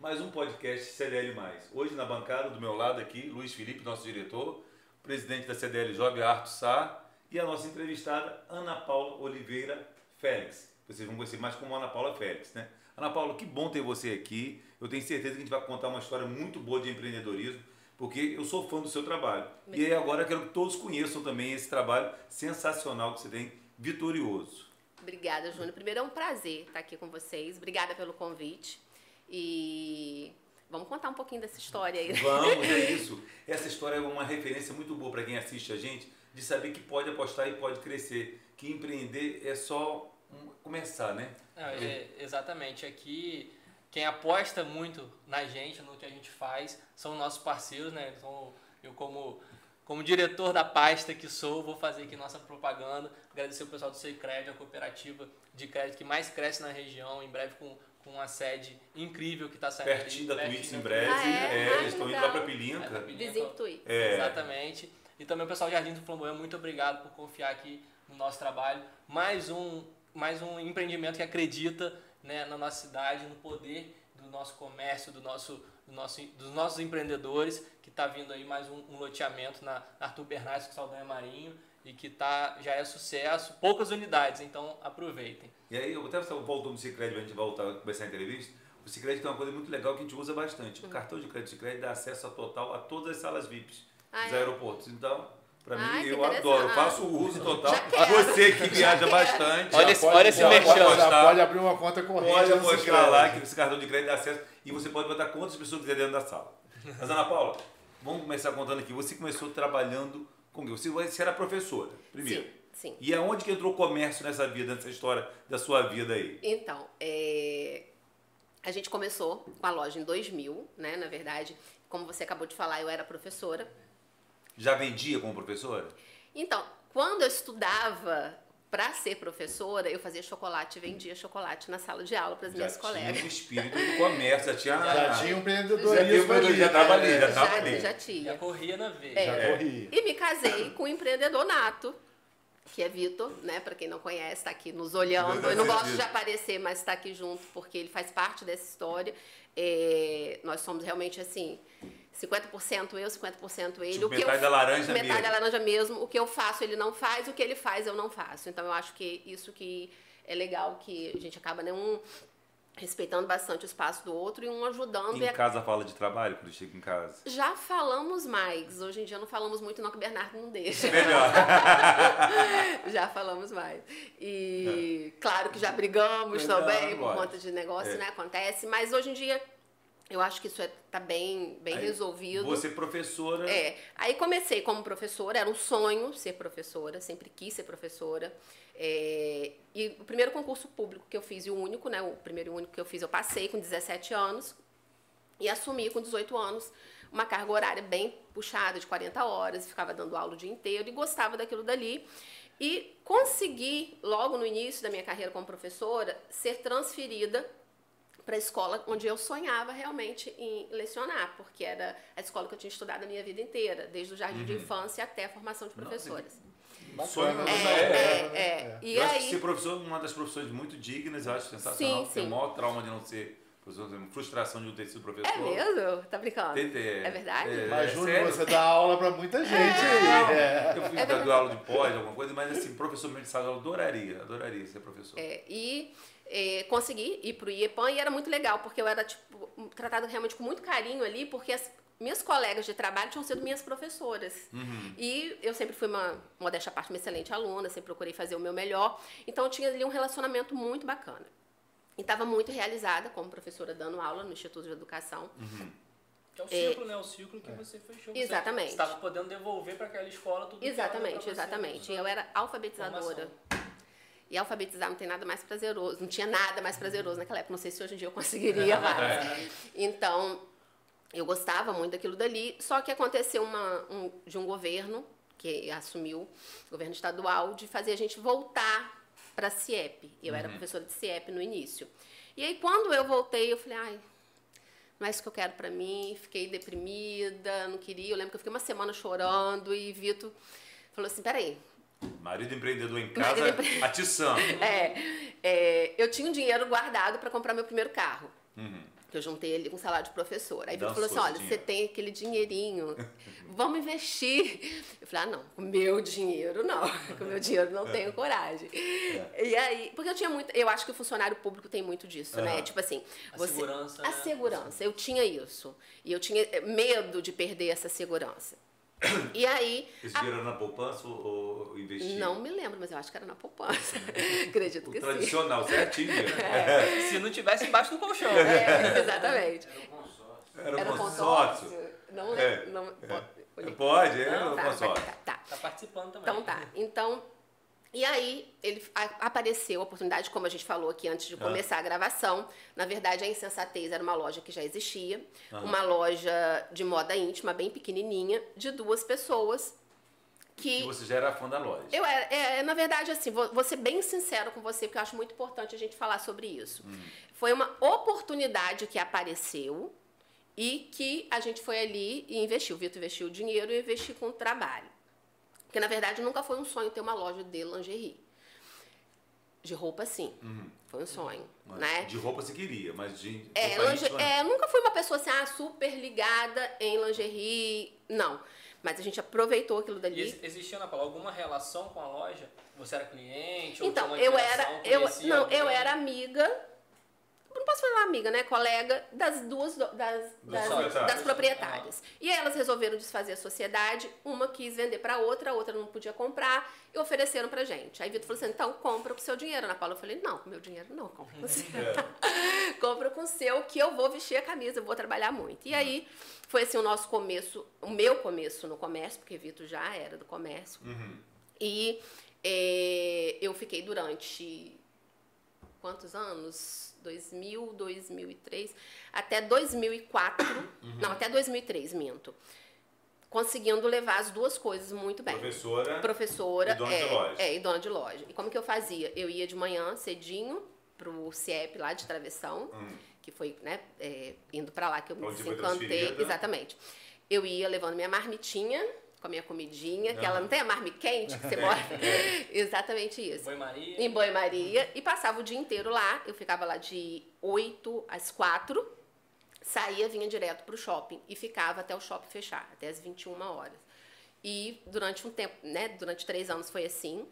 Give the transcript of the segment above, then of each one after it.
mais um podcast CDL+. Hoje na bancada, do meu lado aqui, Luiz Felipe, nosso diretor, presidente da CDL Jovem Arto Sá e a nossa entrevistada Ana Paula Oliveira Félix. Vocês vão conhecer mais como Ana Paula Félix, né? Ana Paula, que bom ter você aqui. Eu tenho certeza que a gente vai contar uma história muito boa de empreendedorismo, porque eu sou fã do seu trabalho. E aí agora quero que todos conheçam também esse trabalho sensacional que você tem, vitorioso. Obrigada, Júnior. Primeiro é um prazer estar aqui com vocês. Obrigada pelo convite. E vamos contar um pouquinho dessa história aí. Vamos, é isso. Essa história é uma referência muito boa para quem assiste a gente, de saber que pode apostar e pode crescer. Que empreender é só começar, né? é, exatamente. Aqui, quem aposta muito na gente, no que a gente faz, são nossos parceiros, né? Então, eu como como diretor da pasta que sou, vou fazer aqui nossa propaganda. Agradecer o pessoal do Seicred, a cooperativa de crédito que mais cresce na região, em breve com, com uma sede incrível que está saindo Pertinho ali, da Twitch em breve. Ah, é? é, Ah, eles estão indo lá para Pilinca. É. Vizinho Twitch. É. Exatamente. E também o pessoal de Jardim do Flamboyant, muito obrigado por confiar aqui no nosso trabalho. Mais um, mais um empreendimento que acredita né, na nossa cidade, no poder do nosso comércio, do nosso, do nosso, dos nossos empreendedores, que está vindo aí mais um, um loteamento na, na Arthur Bernardes com Saldanha Marinho e que tá, já é sucesso, poucas unidades, então aproveitem. E aí, eu até voltando no Cicred, para a gente voltar a começar a entrevista. O Cicred tem uma coisa muito legal que a gente usa bastante. O cartão de crédito Cicred dá acesso a total a todas as salas VIPs Ah, dos é? aeroportos. Então, para Ai, mim, que eu adoro. Eu faço o uso total. Você que viaja bastante. Olha esse- pode- olha esse pode Já postar. pode abrir uma conta corrente. Pode mostrar lá que esse cartão de crédito dá acesso e você pode botar quantas pessoas quiser dentro da sala. Mas, Ana Paula, vamos começar contando aqui. Você começou trabalhando com? Você, você era professora, primeiro. Sim, sim. E aonde que entrou o comércio nessa vida, nessa história da sua vida aí? Então, é, a gente começou com a loja em 2000, né? Na verdade, como você acabou de falar, eu era professora. Já vendia como professora? Então, quando eu estudava para ser professora, eu fazia chocolate e vendia chocolate na sala de aula para as minhas já colegas. tinha o espírito do comércio, já tinha... Já tinha um já, empreendedorismo já tava ali, já tava Já, ali. já tinha. Já corria na veia. É. Já corria. E me casei com um empreendedor nato, que é Vitor, né? Para quem não conhece, está aqui nos olhando. Eu não gosto de aparecer, mas está aqui junto porque ele faz parte dessa história. É, nós somos realmente assim. 50% eu, 50% ele. Tipo, o que metade eu, da laranja metade mesmo. da laranja mesmo. O que eu faço, ele não faz. O que ele faz, eu não faço. Então, eu acho que isso que é legal, que a gente acaba né, um respeitando bastante o espaço do outro e um ajudando. e Em a- casa fala de trabalho, quando chega em casa? já falamos mais. Hoje em dia não falamos muito, não, que o Bernardo não deixa. Melhor. já falamos mais. E claro que já brigamos Legal, também por conta de negócio, É. né? Acontece. Mas hoje em dia eu acho que isso é, tá bem, bem Aí, resolvido. Você professora... É. Aí comecei como professora, era um sonho ser professora, sempre quis ser professora. É, e o primeiro concurso público que eu fiz, e o único, né? O primeiro e único que eu fiz, eu passei com 17 anos e assumi com 18 anos uma carga horária bem puxada, de 40 horas, ficava dando aula o dia inteiro e gostava daquilo dali. E consegui, logo no início da minha carreira como professora, ser transferida para a escola onde eu sonhava realmente em lecionar, porque era a escola que eu tinha estudado a minha vida inteira, desde o jardim de infância até a formação de professoras. Sonho mesmo, né? É, é. E eu acho que aí, ser professor é uma das profissões muito dignas, eu acho sensacional. Sim, Tem o sim. maior trauma de não ser frustração de não ter sido professor. é mesmo? Tá brincando? Tem- É verdade? Mas, Júnior, sério. você dá aula pra muita gente aí. É. Eu fiz dar aula de pós, alguma coisa, mas assim, professor mesmo de sala, eu adoraria, adoraria ser professor. É, e é, consegui ir pro IEPAN e era muito legal, porque eu era tipo, tratada realmente com muito carinho ali, porque as minhas colegas de trabalho tinham sido minhas professoras. E eu sempre fui uma, modéstia à parte, uma excelente aluna, sempre procurei fazer o meu melhor. Então eu tinha ali um relacionamento muito bacana. E estava muito realizada como professora dando aula no Instituto de Educação. Que é o ciclo, né? O ciclo que você fechou. Você Exatamente. estava podendo devolver para aquela escola tudo Exatamente, você, exatamente. Eu era alfabetizadora. E alfabetizar não tem nada mais prazeroso. Não tinha nada mais prazeroso naquela época. Não sei se hoje em dia eu conseguiria mais. Então, eu gostava muito daquilo dali. Só que aconteceu uma, um, de um governo, que assumiu, governo estadual, de fazer a gente voltar para CIEP. Eu era professora de CIEP no início. E aí, quando eu voltei, eu falei, ai, não é isso que eu quero pra mim. Fiquei deprimida, não queria. Eu lembro que eu fiquei uma semana chorando e Vitor falou assim: peraí. Marido empreendedor em casa, empre- atiçando. É, é, eu tinha um dinheiro guardado para comprar meu primeiro carro. Que eu juntei ali com um salário de professora. Aí ele falou assim, olha, você dinheiro. tem aquele dinheirinho, vamos investir. Eu falei, ah, não, com meu dinheiro não, com o meu dinheiro não tenho coragem. É. E aí, porque eu tinha muito, eu acho que o funcionário público tem muito disso, né? Aham. Tipo assim, A você, segurança, A né? segurança, eu tinha isso. E eu tinha medo de perder essa segurança. E aí, Esse a- dinheiro era na poupança ou, ou investir? não me lembro, mas eu acho que era na poupança. Acredito O que sim. tradicional, certinho. Se não tivesse embaixo do colchão. É, exatamente. Era um Era consórcio. consórcio. Não, É, não, É, Pode, é Não, um tá, consórcio. tá, tá. Tá participando também. Então tá. Então, e aí ele a- apareceu a oportunidade, como a gente falou aqui antes de começar a gravação. Na verdade, a Insensatez era uma loja que já existia, uma loja de moda íntima, bem pequenininha, de duas pessoas que você já era fã da loja. eu era, é, na verdade, assim, vou, vou ser bem sincero com você, porque eu acho muito importante a gente falar sobre isso. Foi uma oportunidade que apareceu e que a gente foi ali e investiu. O Vitor investiu o dinheiro e eu investi com o trabalho. Porque, na verdade, nunca foi um sonho ter uma loja de lingerie. De roupa, sim. Foi um sonho, Mas né? De roupa você queria, mas de É, linge- íntima, é, nunca fui uma pessoa assim, ah, super ligada em lingerie. Não. Mas a gente aproveitou aquilo E dali. ex- existia, Ana Paula, alguma relação com a loja? Você era cliente? ou Então, tinha uma eu era, eu, não, alguém? eu era amiga, não posso falar amiga, né, colega das duas, das, das, proprietárias. das proprietárias. E aí elas resolveram desfazer a sociedade, uma quis vender pra outra, a outra não podia comprar, e ofereceram pra gente. Aí Vitor falou assim, então compra com o seu dinheiro. Ana Paula, eu falei, não, com meu dinheiro não, compra com o seu. compra com o seu, que eu vou vestir a camisa, eu vou trabalhar muito. E aí, foi assim o nosso começo, o meu começo no comércio, porque Vitor já era do comércio. E eh, eu fiquei durante quantos anos? 2000, 2003, até 2004, não, até 2003, minto. Conseguindo levar as duas coisas muito bem. Professora. Professora E dona é, de loja. é, e dona de loja. E como que eu fazia? Eu ia de manhã cedinho pro CIEP lá de Travessão, que foi, né, é, indo pra lá que eu me Hum. Onde transferida. Exatamente. Eu ia levando minha marmitinha, com a minha comidinha, que ela Aham. não tem a marmita quente que você bota. Exatamente isso Foi Maria. em banho-maria e passava o dia inteiro lá. Eu ficava lá de 8 às 4, saía, vinha direto pro shopping e ficava até o shopping fechar, até as 21 horas. E durante um tempo, né, durante três anos foi assim.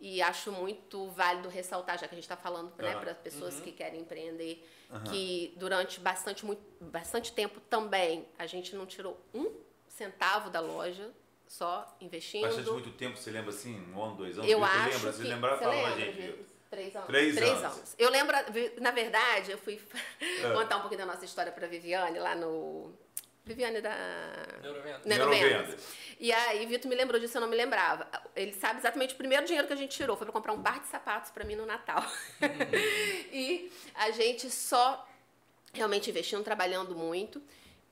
E acho muito válido ressaltar, já que a gente está falando né, Aham. para as pessoas que querem empreender, que durante bastante, muito, bastante tempo também a gente não tirou um centavo da loja, só investindo. Bastante muito tempo, você lembra assim? Um ano, dois anos? Eu Vitor acho lembra? que... Você você pra lembra, gente. Três anos. Três anos. Eu lembro, na verdade, eu fui É. contar um pouquinho da nossa história pra Viviane lá no... Viviane da... Neurovenda. Neurovendas. Neurovendas. E aí, Vitor me lembrou disso, eu não me lembrava. Ele sabe exatamente o primeiro dinheiro que a gente tirou. Foi pra comprar um par de sapatos pra mim no Natal. e a gente só realmente investindo, trabalhando muito.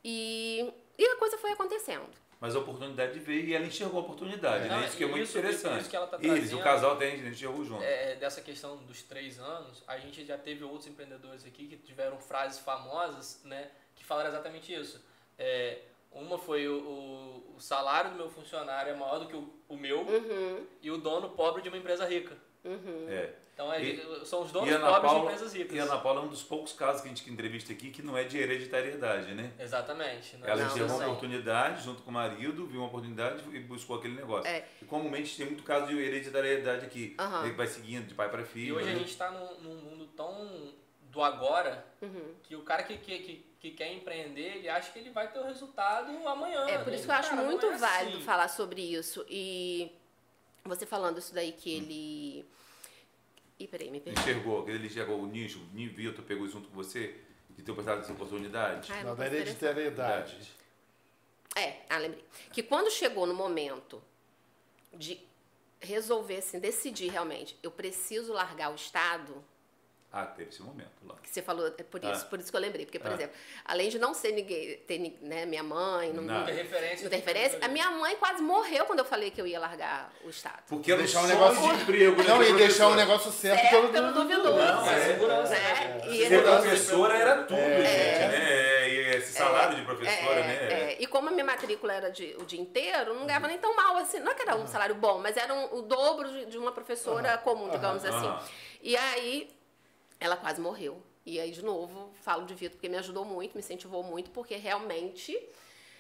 E, e a coisa foi acontecendo. Mas a oportunidade veio e ela enxergou a oportunidade, Não, né? Isso que é muito isso- interessante. isso que ela tá Eles, trazendo- o casal tem, enxergou junto. É, dessa questão dos três anos, a gente já teve outros empreendedores aqui que tiveram frases famosas, né, que falaram exatamente isso. É, uma foi o, o- o salário do meu funcionário é maior do que o, o meu Uhum, e o dono pobre de uma empresa rica. Uhum. É. Então é, E- são os E donos a pobres de Paula, empresas ricas. e a Ana Paula é um dos poucos casos que a gente entrevista aqui que não é de hereditariedade, né? Exatamente. Ela Não, enxergou não uma sei. oportunidade junto com o marido, viu uma oportunidade e buscou aquele negócio. É. E comumente tem muito caso de hereditariedade aqui. Ele vai seguindo de pai para E filho. hoje a né? gente está num, num mundo tão do agora Uhum. que o cara que, que, que, que quer empreender, ele acha que ele vai ter o resultado amanhã. É por né? isso que eu acho Cara, não muito é válido assim. falar sobre isso. E você falando isso daí que ele. Ih, peraí, me perdi. Enxergou, ele enxergou o nicho, o Ninho Vitor pegou junto com você de ter prestado essa oportunidade. Ai, Não, da hereditariedade. É, ah, lembrei. Que quando chegou no momento de resolver, assim, decidir realmente, eu preciso largar o Estado, Ah, teve esse momento lá. que você falou, é por isso, Ah. por isso que eu lembrei. Porque, por Ah. exemplo, além de não ser ninguém, ter né, minha mãe, não, Não. Não tem referência. não tem referência, a minha mãe quase morreu quando eu falei que eu ia largar o Estado. Porque um Deixar um negócio de emprego. né, Não, e deixar um negócio certo, Certo pelo, pelo duvidoso. Não, é segurança, né? E Ser professora era tudo, gente, né? E esse salário de professora, É, né? é. E como a minha matrícula era de, o dia inteiro, não ganhava nem tão mal assim. Não é que era um salário bom, mas era um- o dobro de, de uma professora comum, digamos assim. E aí, ela quase morreu. E aí, de novo, falo de Vitor porque me ajudou muito, me incentivou muito, porque realmente,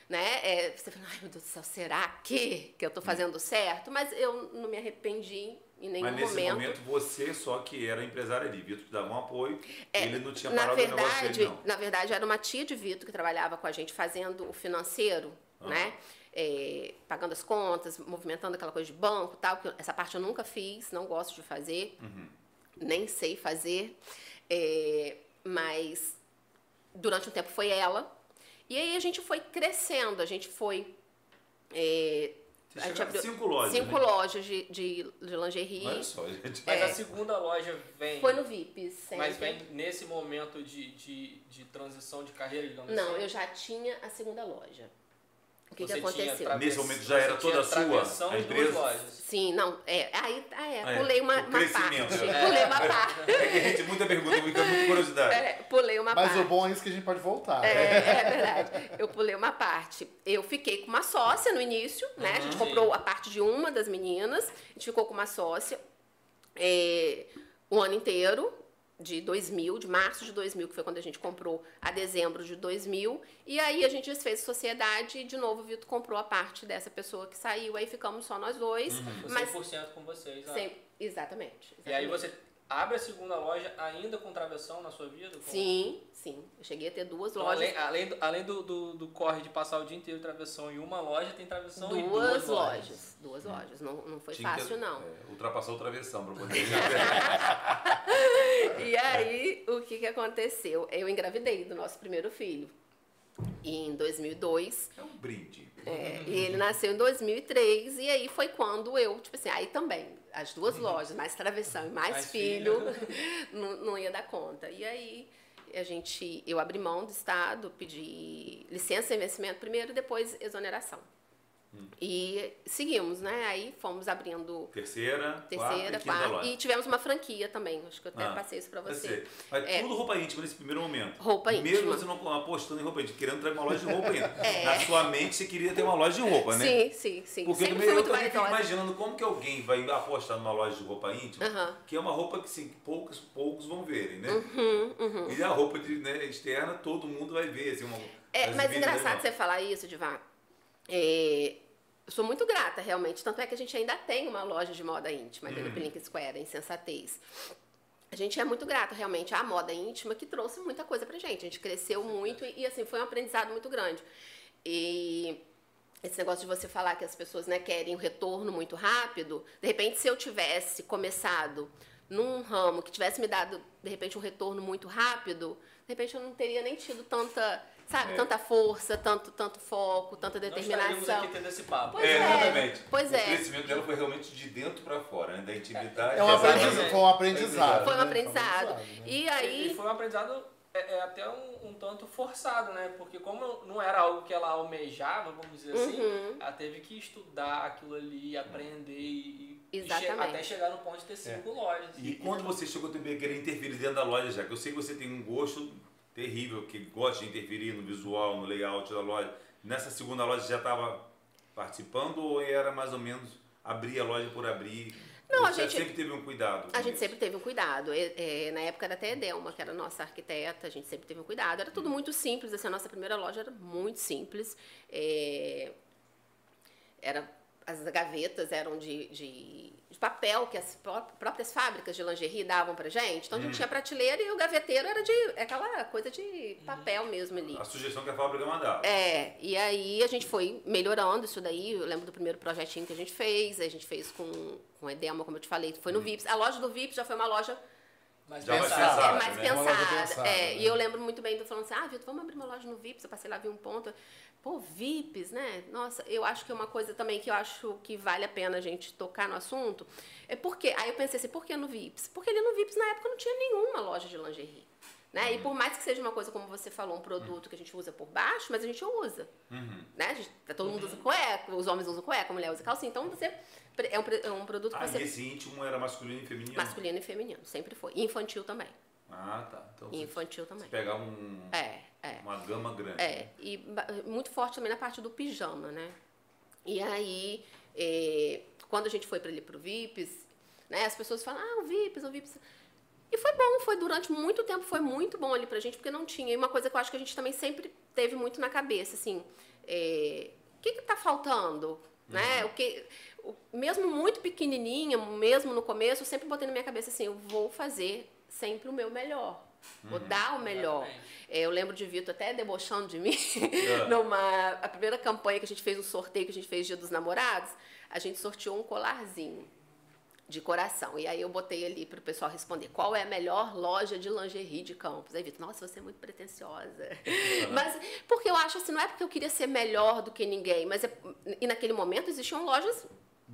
né, é, você fala, ai meu Deus do céu, será que, que eu tô fazendo certo? Mas eu não me arrependi em nenhum Mas nesse momento. momento você só que era empresária ali. Vitor te dava um apoio, É, ele não tinha na parado o negócio verdade, dele, não. na verdade, era uma tia de Vitor que trabalhava com a gente fazendo o financeiro, Ah. né? É, pagando as contas, movimentando aquela coisa de banco e tal, que essa parte eu nunca fiz, não gosto de fazer, Uhum. Nem sei fazer. É, mas durante um tempo foi ela. E aí a gente foi crescendo, a gente foi. é, a gente abriu cinco lojas, cinco né? lojas de, de, de lingerie. Olha só, gente. Mas É. a segunda loja vem. Foi no VIPs, sempre. Mas vem nesse momento de, de, de transição de carreira, digamos Não, assim. eu já tinha a segunda loja. O que, que aconteceu? Nesse momento já era toda sua, a duas empresa? lojas. Sim, não, é, aí ah, é, Ah, é, pulei uma, o uma crescimento, parte. né? Pulei uma parte. É que a gente, muita pergunta, muita, muita curiosidade. É, pulei uma Mas parte. o bom é isso que a gente pode voltar. É, é verdade. Eu pulei uma parte. Eu fiquei com uma sócia no início, né? A gente Uhum. comprou a parte de uma das meninas, a gente ficou com uma sócia é, o ano inteiro, de 2000, de março de 2000, que foi quando a gente comprou, a dezembro de 2000. E aí a gente desfez a sociedade e, de novo, o Vitor comprou a parte dessa pessoa que saiu. Aí ficamos só nós dois. Foi Mas 100% com vocês. ah. sem- exatamente, E aí exatamente. você abre a segunda loja ainda com travessão na sua vida? Com- Sim, sim. Eu cheguei a ter duas Então, lojas. além, além, do, além do, do, do corre de passar o dia inteiro travessão em uma loja, tem travessão em Duas duas lojas. lojas. Duas lojas. Não, não foi Tinha que, fácil, não. é, ultrapassou o travessão pra poder. E aí, o que, que aconteceu? Eu engravidei do nosso primeiro filho. Em 2002. é um brinde. É, e ele nasceu em 2003. E aí foi quando eu, tipo assim, aí também, as duas lojas, mais travessão e mais, Mais filho, filho. não, não ia dar conta. E aí, a gente, eu abri mão do Estado, pedi licença e investimento primeiro, depois exoneração. E seguimos, né? Aí fomos abrindo Terceira, terceira, quarta e quinta quarta. E tivemos uma franquia também. Acho que eu até Ah, passei isso pra você. Mas É. tudo roupa íntima nesse primeiro momento. Roupa Mesmo íntima. você não apostando em roupa íntima, querendo trazer uma loja de roupa íntima. É. Na sua mente você queria ter uma loja de roupa, né? Sim, sim, sim. Porque Sempre também, fui eu também fico imaginando como que alguém vai apostar numa loja de roupa íntima, Aham. que é uma roupa que sim, poucos, poucos vão verem, né? Uhum, E a roupa de, né, externa todo mundo vai ver. Assim, uma, É, as mas engraçado você falar isso, Divar. É, eu sou muito grata, realmente. Tanto é que a gente ainda tem uma loja de moda íntima ali no Pink Square, em Sensatez. A gente é muito grata, realmente, à moda íntima, que trouxe muita coisa pra gente. A gente cresceu muito e, e, assim, foi um aprendizado muito grande. E esse negócio de você falar que as pessoas né, querem um retorno muito rápido, de repente, se eu tivesse começado num ramo que tivesse me dado, de repente, um retorno muito rápido, de repente eu não teria nem tido tanta, sabe, É. tanta força, tanto, tanto foco, tanta determinação. aqui tendo esse papo. Pois É, é, exatamente. pois o é. crescimento dela foi realmente de dentro pra fora, né? Da intimidade. É um foi um aprendizado. Foi um né? aprendizado. né? E E aí, foi um aprendizado é, é até um, um tanto forçado, né? Porque como não era algo que ela almejava, vamos dizer assim, Uhum. ela teve que estudar aquilo ali, aprender e, e che- até chegar no ponto de ter cinco lojas. E quando você chegou também a querer interferir dentro da loja já, que eu sei que você tem um gosto terrível, que gosta de interferir no visual, no layout da loja, nessa segunda loja já estava participando ou era mais ou menos abrir a loja por abrir? Não, a você gente- sempre teve um cuidado. A gente isso? sempre teve um cuidado. E, é, na época era até a Edelma, que era a nossa arquiteta, a gente sempre teve um cuidado. Era tudo muito simples, assim, a nossa primeira loja era muito simples. É, era, as gavetas eram de, de, de papel que as pró- próprias fábricas de lingerie davam pra gente. Então a gente tinha prateleira e o gaveteiro era de aquela coisa de papel mesmo ali. A sugestão que a fábrica mandava. É, e aí a gente foi melhorando isso daí. Eu lembro do primeiro projetinho que a gente fez, a gente fez com, com edema, como eu te falei, foi no Vips. A loja do Vips já foi uma loja Mas Já mais pensado. é, mais né? Pensada. pensada, é, né? E eu lembro muito bem do falando assim, ah, Vitor, vamos abrir uma loja no Vips. Eu passei lá, vi um ponto. Pô, Vips, né? Nossa, eu acho que é uma coisa também que eu acho que vale a pena a gente tocar no assunto. É porque, aí eu pensei assim, por que no Vips? Porque ali no Vips, na época, não tinha nenhuma loja de lingerie. Né? E por mais que seja uma coisa, como você falou, um produto que a gente usa por baixo, mas a gente usa. Uhum. Né? A gente, todo mundo usa cueca, os homens usam cueca, a mulher usa calcinha. Então, você é um, é um produto que Ah, você... e esse íntimo era masculino e feminino? Masculino e feminino, sempre foi. E infantil também. Ah, tá. Então E você, infantil você também. pegar um, É, é. uma gama grande. É, e ba- muito forte também na parte do pijama, né? E aí, é, quando a gente foi para ali pro VIPs, né, as pessoas falam, ah, o VIPs, o VIPs. E foi bom, foi durante muito tempo, foi muito bom ali pra gente, porque não tinha. E uma coisa que eu acho que a gente também sempre teve muito na cabeça, assim, é, o que que tá faltando? Né? O que, o- mesmo muito pequenininha, mesmo no começo, eu sempre botei na minha cabeça assim, eu vou fazer sempre o meu melhor. Vou dar o melhor. É, eu lembro de Vitor até debochando de mim. É. Numa, a primeira campanha que a gente fez, um sorteio que a gente fez Dia dos Namorados, a gente sorteou um colarzinho de coração. E aí eu botei ali para o pessoal responder qual é a melhor loja de lingerie de Campos. Aí Vitor, nossa, você é muito pretensiosa. mas porque eu acho assim, não é porque eu queria ser melhor do que ninguém, mas é, e naquele momento existiam lojas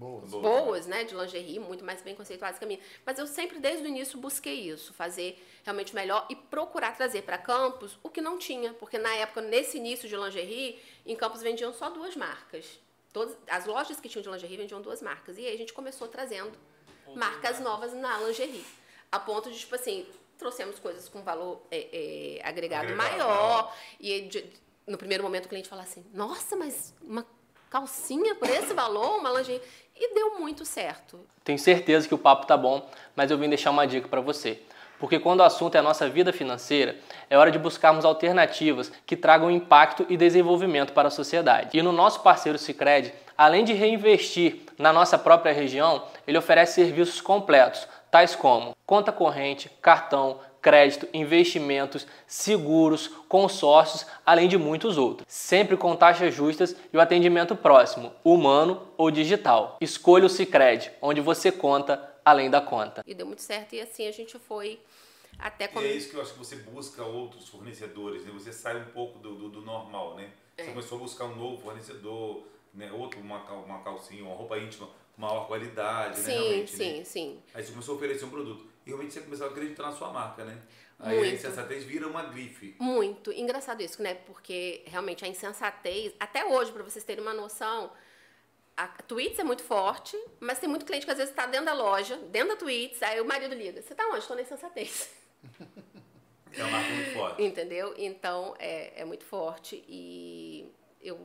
Boas. Boa. boas, né, de lingerie, muito mais bem conceituadas que a minha. Mas eu sempre, desde o início, busquei isso, fazer realmente melhor e procurar trazer para Campos o que não tinha. Porque na época, nesse início de lingerie, em Campos vendiam só duas marcas. Todas, as lojas que tinham de lingerie vendiam duas marcas. E aí a gente começou trazendo marcas novas na lingerie. A ponto de, tipo assim, trouxemos coisas com valor é, é, agregado, Agregado, maior. E de- no primeiro momento o cliente fala assim, nossa, mas uma calcinha por esse valor, uma lingerie. E deu muito certo. Tenho certeza que o papo tá bom, mas eu vim deixar uma dica para você. Porque quando o assunto é a nossa vida financeira, é hora de buscarmos alternativas que tragam impacto e desenvolvimento para a sociedade. E no nosso parceiro Sicredi, além de reinvestir na nossa própria região, ele oferece serviços completos, tais como conta corrente, cartão, crédito, investimentos, seguros, consórcios, além de muitos outros. Sempre com taxas justas e o atendimento próximo, humano ou digital. Escolha o Sicredi, onde você conta além da conta. E deu muito certo. E assim a gente foi até E quando. é isso que eu acho que você busca outros fornecedores, né? Você sai um pouco do, do, do normal, né? Você É. começou a buscar um novo fornecedor, né? Outro, uma, uma calcinha, uma roupa íntima, maior qualidade, né? Sim, Realmente, sim, né? sim. Aí você começou a oferecer um produto. E realmente você começou a acreditar na sua marca, né? Aí a Muito. insensatez vira uma grife. Muito. Engraçado isso, né? Porque realmente a insensatez, até hoje, para vocês terem uma noção, a Tweets é muito forte, mas tem muito cliente que às vezes está dentro da loja, dentro da Tweets, aí o marido liga, você tá onde? Estou na insensatez. É uma marca muito forte. Entendeu? Então é, é muito forte e eu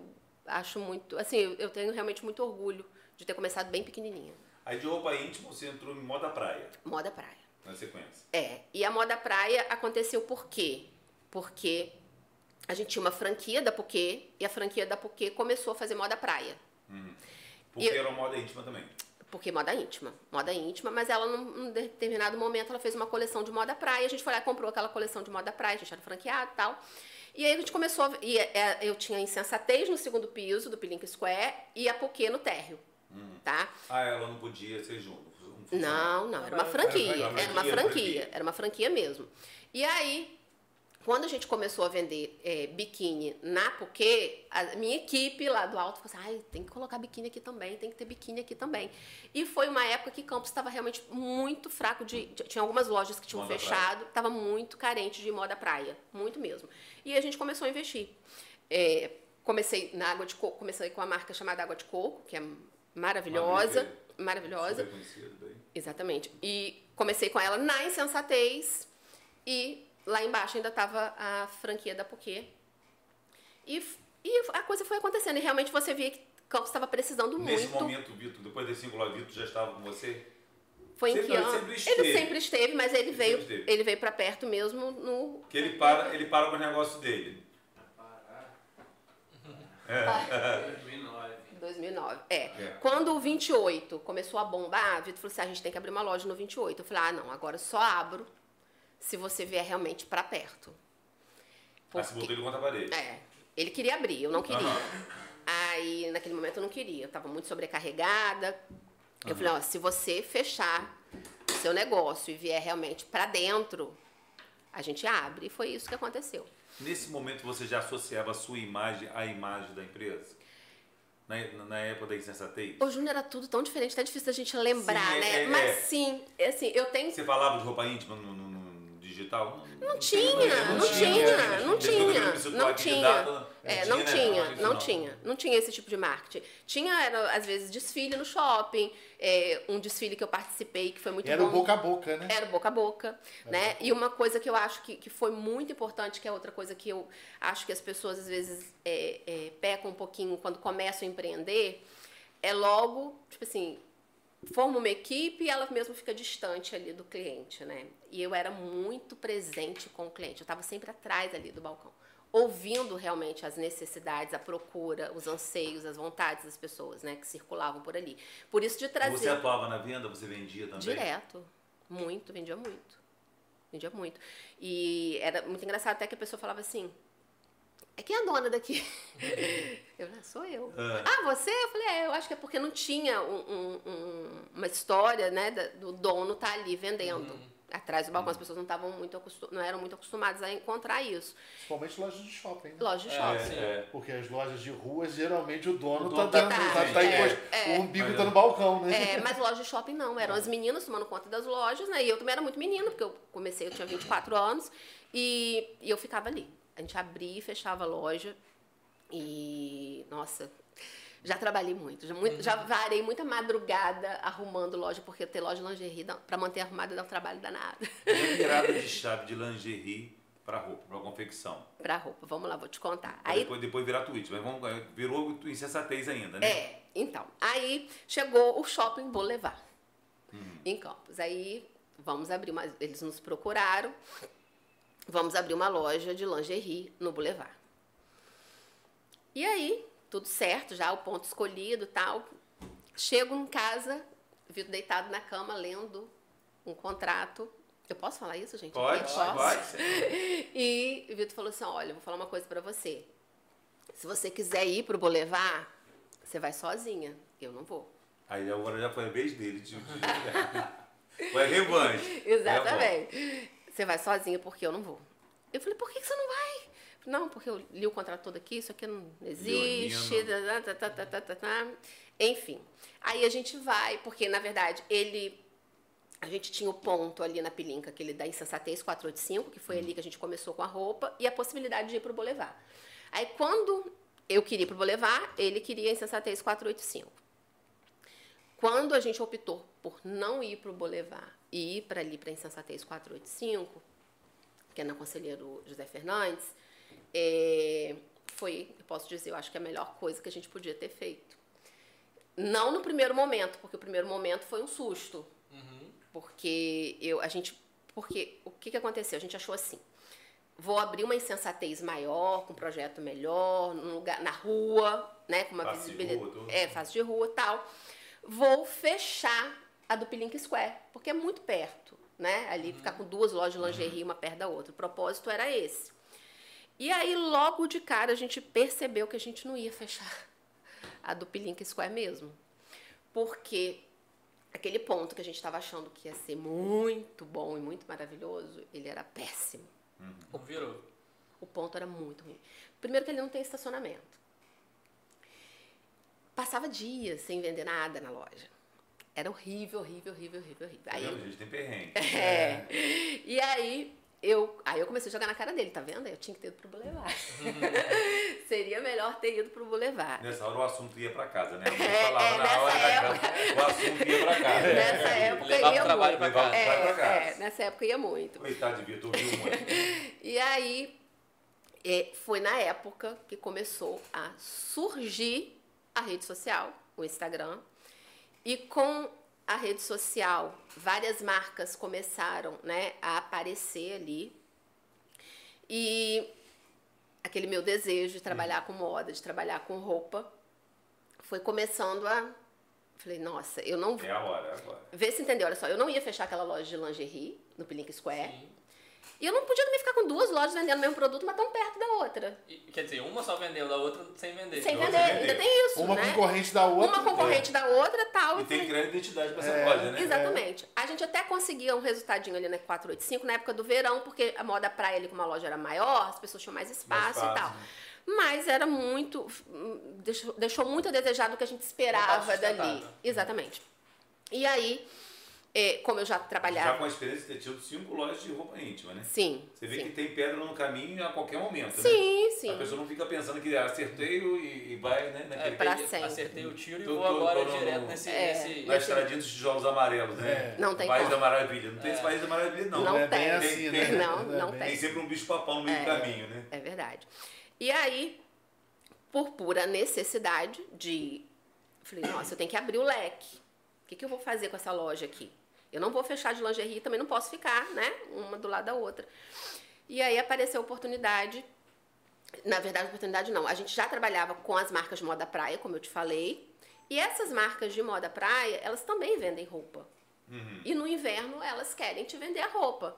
acho muito. Assim, eu tenho realmente muito orgulho de ter começado bem pequenininha. Aí de roupa íntima você entrou em moda praia, Moda praia. Na sequência. É. E a moda praia aconteceu por quê? Porque a gente tinha uma franquia da Poquê e a franquia da Poquê começou a fazer moda praia. Porque E- era uma moda íntima também. Porque moda íntima, moda íntima, mas ela num, num determinado momento ela fez uma coleção de moda praia, a gente foi lá e comprou aquela coleção de moda praia, a gente era franqueado e tal. E aí a gente começou, a, e é, eu tinha Insensatez no segundo piso do Pillink Square e a Poquê no térreo, tá? Ah, ela não podia ser junto. Funcionário. Não, não, era uma franquia, era uma franquia. era uma franquia mesmo. E aí, quando a gente começou a vender é, biquíni na Poquê, a minha equipe lá do alto falou assim, ai, tem que colocar biquíni aqui também, tem que ter biquíni aqui também. E foi uma época que Campos estava realmente muito fraco de, de- Tinha algumas lojas que tinham Moda fechado, estava muito carente de moda praia, muito mesmo. E a gente começou a investir. É, comecei na água de coco, comecei com a marca chamada Água de Coco, que é maravilhosa, marca maravilhosa. Super daí. Exatamente. E comecei com ela na insensatez e lá embaixo ainda estava a franquia da Poquê. E, e a coisa foi acontecendo. E realmente você via que Campos estava precisando Nesse muito. momento, Vitor, depois desse singular, Vitor já estava com você? foi em sempre- que ele ano? sempre Ele esteve. sempre esteve, mas ele, Ele veio, sempre esteve. ele veio para perto mesmo no. Que ele para, ele para com o negócio dele. 2009. 2009. É. É. Quando o 28 começou a bombar, a Vitor falou assim: a gente tem que abrir uma loja no 28. Eu falei: ah, não, agora só abro se você vier realmente para perto. Aí você botou ele contra a parede. É, ele queria abrir, eu não queria. Aham. Aí, naquele momento, eu não queria. Eu tava muito sobrecarregada. Eu falei, ó, se você fechar seu negócio e vier realmente pra dentro, a gente abre. E foi isso que aconteceu. Nesse momento você já associava a sua imagem à imagem da empresa? Na, na época da insensatez? O Júnior era tudo tão diferente, tá difícil da gente lembrar, Sim, é- né? é- Mas é. sim, é assim, eu tenho Você falava de roupa íntima no- no digital? Não tinha, Não não tinha, tinha, né? não tinha, não aqui de tinha. É, não não tinha, né? tinha, Não, não não. tinha, não tinha esse tipo de marketing. Tinha, era, às vezes, desfile no shopping, é, um desfile que eu participei que foi muito Era bom. o boca a boca, né? Era boca a boca, né? E uma coisa que eu acho que, que foi muito importante, que é outra coisa que eu acho que as pessoas às vezes é, é, pecam um pouquinho quando começam a empreender, é logo, tipo assim, forma uma equipe e ela mesmo fica distante ali do cliente, né? E eu era muito presente com o cliente, eu estava sempre atrás ali do balcão, ouvindo realmente as necessidades, a procura, os anseios, as vontades das pessoas, né, que circulavam por ali. Por isso de trazer Você atuava na venda, você vendia também? direto, muito, vendia muito, vendia muito. E era muito engraçado até que a pessoa falava assim. É quem é a dona daqui? Eu, "Ah, sou eu. Ah. Ah, você? Eu falei, é, eu acho que é porque não tinha um- um- um- uma história, né, do dono estar ali vendendo. Atrás do balcão, as pessoas não estavam muito acostu- não eram muito acostumadas a encontrar isso. Principalmente lojas de shopping, né? Loja de É, shopping. sim. É, Porque as lojas de rua, geralmente o dono, tá dono dando. tá- Tá, tá é, encost- é. O umbigo tá no balcão, né? É, mas loja de shopping não, eram as meninas tomando conta das lojas, né? E eu também era muito menina, porque eu comecei, eu tinha 24 anos, e, e eu ficava ali. A gente abria e fechava a loja, e, nossa, já trabalhei muito, já, muito, já varei muita madrugada arrumando loja, porque ter loja de lingerie, pra manter arrumada dá um trabalho danado. Virada de chave de lingerie para roupa, para confecção. pra roupa, vamos lá, vou te contar. Aí depois, depois virar tweet, mas vamos, virou insensatez ainda, né? É, então. Aí chegou o Shopping Boulevard, em Campos. Aí vamos abrir uma. Eles nos procuraram. Vamos abrir uma loja de lingerie no Boulevard. E aí, tudo certo, já o ponto escolhido e tal. Chego em casa, Vitor deitado na cama, lendo um contrato. Eu posso falar isso, gente? Pode, Aqui? vai. E o Vitor falou assim: olha, eu vou falar uma coisa pra você. Se você quiser ir pro Boulevard, você vai sozinha. Eu não vou. Aí agora já foi a vez dele. De, de... foi revanche. Exatamente. Você vai sozinha porque eu não vou. Eu falei, por que que você não vai? Não, porque eu li o contrato todo aqui, isso aqui não existe. Tá, tá, tá, tá, tá, tá. Enfim. Aí a gente vai, porque na verdade ele. A gente tinha o ponto ali na pilinca, aquele da Insensatez 485, que foi ali que a gente começou com a roupa, e a possibilidade de ir pro Boulevard. Aí quando eu queria ir pro Boulevard, ele queria a Insensatez 485. Quando a gente optou por não ir para o Boulevard e ir para ali para Insensatez 485, que é na Conselheiro José Fernandes, é, foi, eu posso dizer, eu acho que é a melhor coisa que a gente podia ter feito. Não no primeiro momento, porque o primeiro momento foi um susto. Porque eu, a gente, porque o que, que aconteceu? A gente achou assim, vou abrir uma insensatez maior, com um projeto melhor, num lugar, na rua, né, com uma Face de visibilidade, rua, é, face de rua, e tal. Vou fechar a do Pilink Square, porque é muito perto, né? Ali ficar com duas lojas de lingerie uma perto da outra. O propósito era esse. E aí logo de cara a gente percebeu que a gente não ia fechar a do Pilink Square mesmo. Porque aquele ponto que a gente estava achando que ia ser muito bom e muito maravilhoso, ele era péssimo. Não virou. O ponto era muito ruim. Primeiro que ele não tem estacionamento. Passava dias sem vender nada na loja. Era horrível, horrível, horrível, horrível, horrível. Aí? A gente tem perrengue. é. E aí eu, aí eu comecei a jogar na cara dele, tá vendo? Eu tinha que ter ido pro Boulevard. Seria melhor ter ido pro Boulevard. Nessa hora o assunto ia pra casa, né? A mãe É, falava é, na nessa hora da época. casa, o assunto ia pra casa. Nessa época Levava ia trabalho muito. pra casa. É, pra casa. é, nessa época ia muito. Coitado de Vitor, viu muito. E aí é, foi na época que começou a surgir a rede social, o Instagram. E com a rede social, várias marcas começaram né, a aparecer ali. E aquele meu desejo de trabalhar com moda, de trabalhar com roupa, foi começando a. Falei, nossa, eu não É a hora, é agora. Vê se entendeu, olha só, eu não ia fechar aquela loja de lingerie no Pilink Square. Sim. E eu não podia também ficar com duas lojas vendendo o mesmo produto, mas tão perto da outra. E, quer dizer, uma só vendeu, a outra sem vender. Sem vender, sem ainda tem isso, Uma né? concorrente da outra. Uma concorrente da outra tal. E tem que criar identidade pra essa É. loja, né? Exatamente. A gente até conseguia um resultadinho ali na 485 na época do verão, porque a moda praia ali, como a loja era maior, as pessoas tinham mais espaço, espaço, e tal. né? Mas era muito. hum, Deixou, deixou muito a desejar do que a gente esperava dali. Exatamente. E aí, eh, como eu já trabalhava. Já com a experiência de ter tido cinco lojas de roupa íntima, né? Sim. Você vê sim. que tem pedra no caminho a qualquer momento, né? Sim, sim. A pessoa não fica pensando que acertei e, e vai, né? É, Naquele, pra peguei- sempre. Acertei o tiro e Tô- vou tô- agora tô no- direto nesse. É. nesse- na estradinha dos tijolos amarelos, né? É. Não tem País como. da Maravilha. Não tem esse País da Maravilha, não. Não é bem tem. assim, né? Não, é não bem- tem. Tem sempre um bicho papão no meio do caminho, né? É verdade. E aí, por pura necessidade de. Falei, nossa, eu tenho que abrir o leque. O que, que eu vou fazer com essa loja aqui? Eu não vou fechar de lingerie, também não posso ficar, né? Uma do lado da outra. E aí apareceu a oportunidade. Na verdade, oportunidade não. A gente já trabalhava com as marcas de moda praia, como eu te falei. E essas marcas de moda praia, elas também vendem roupa. E no inverno elas querem te vender a roupa.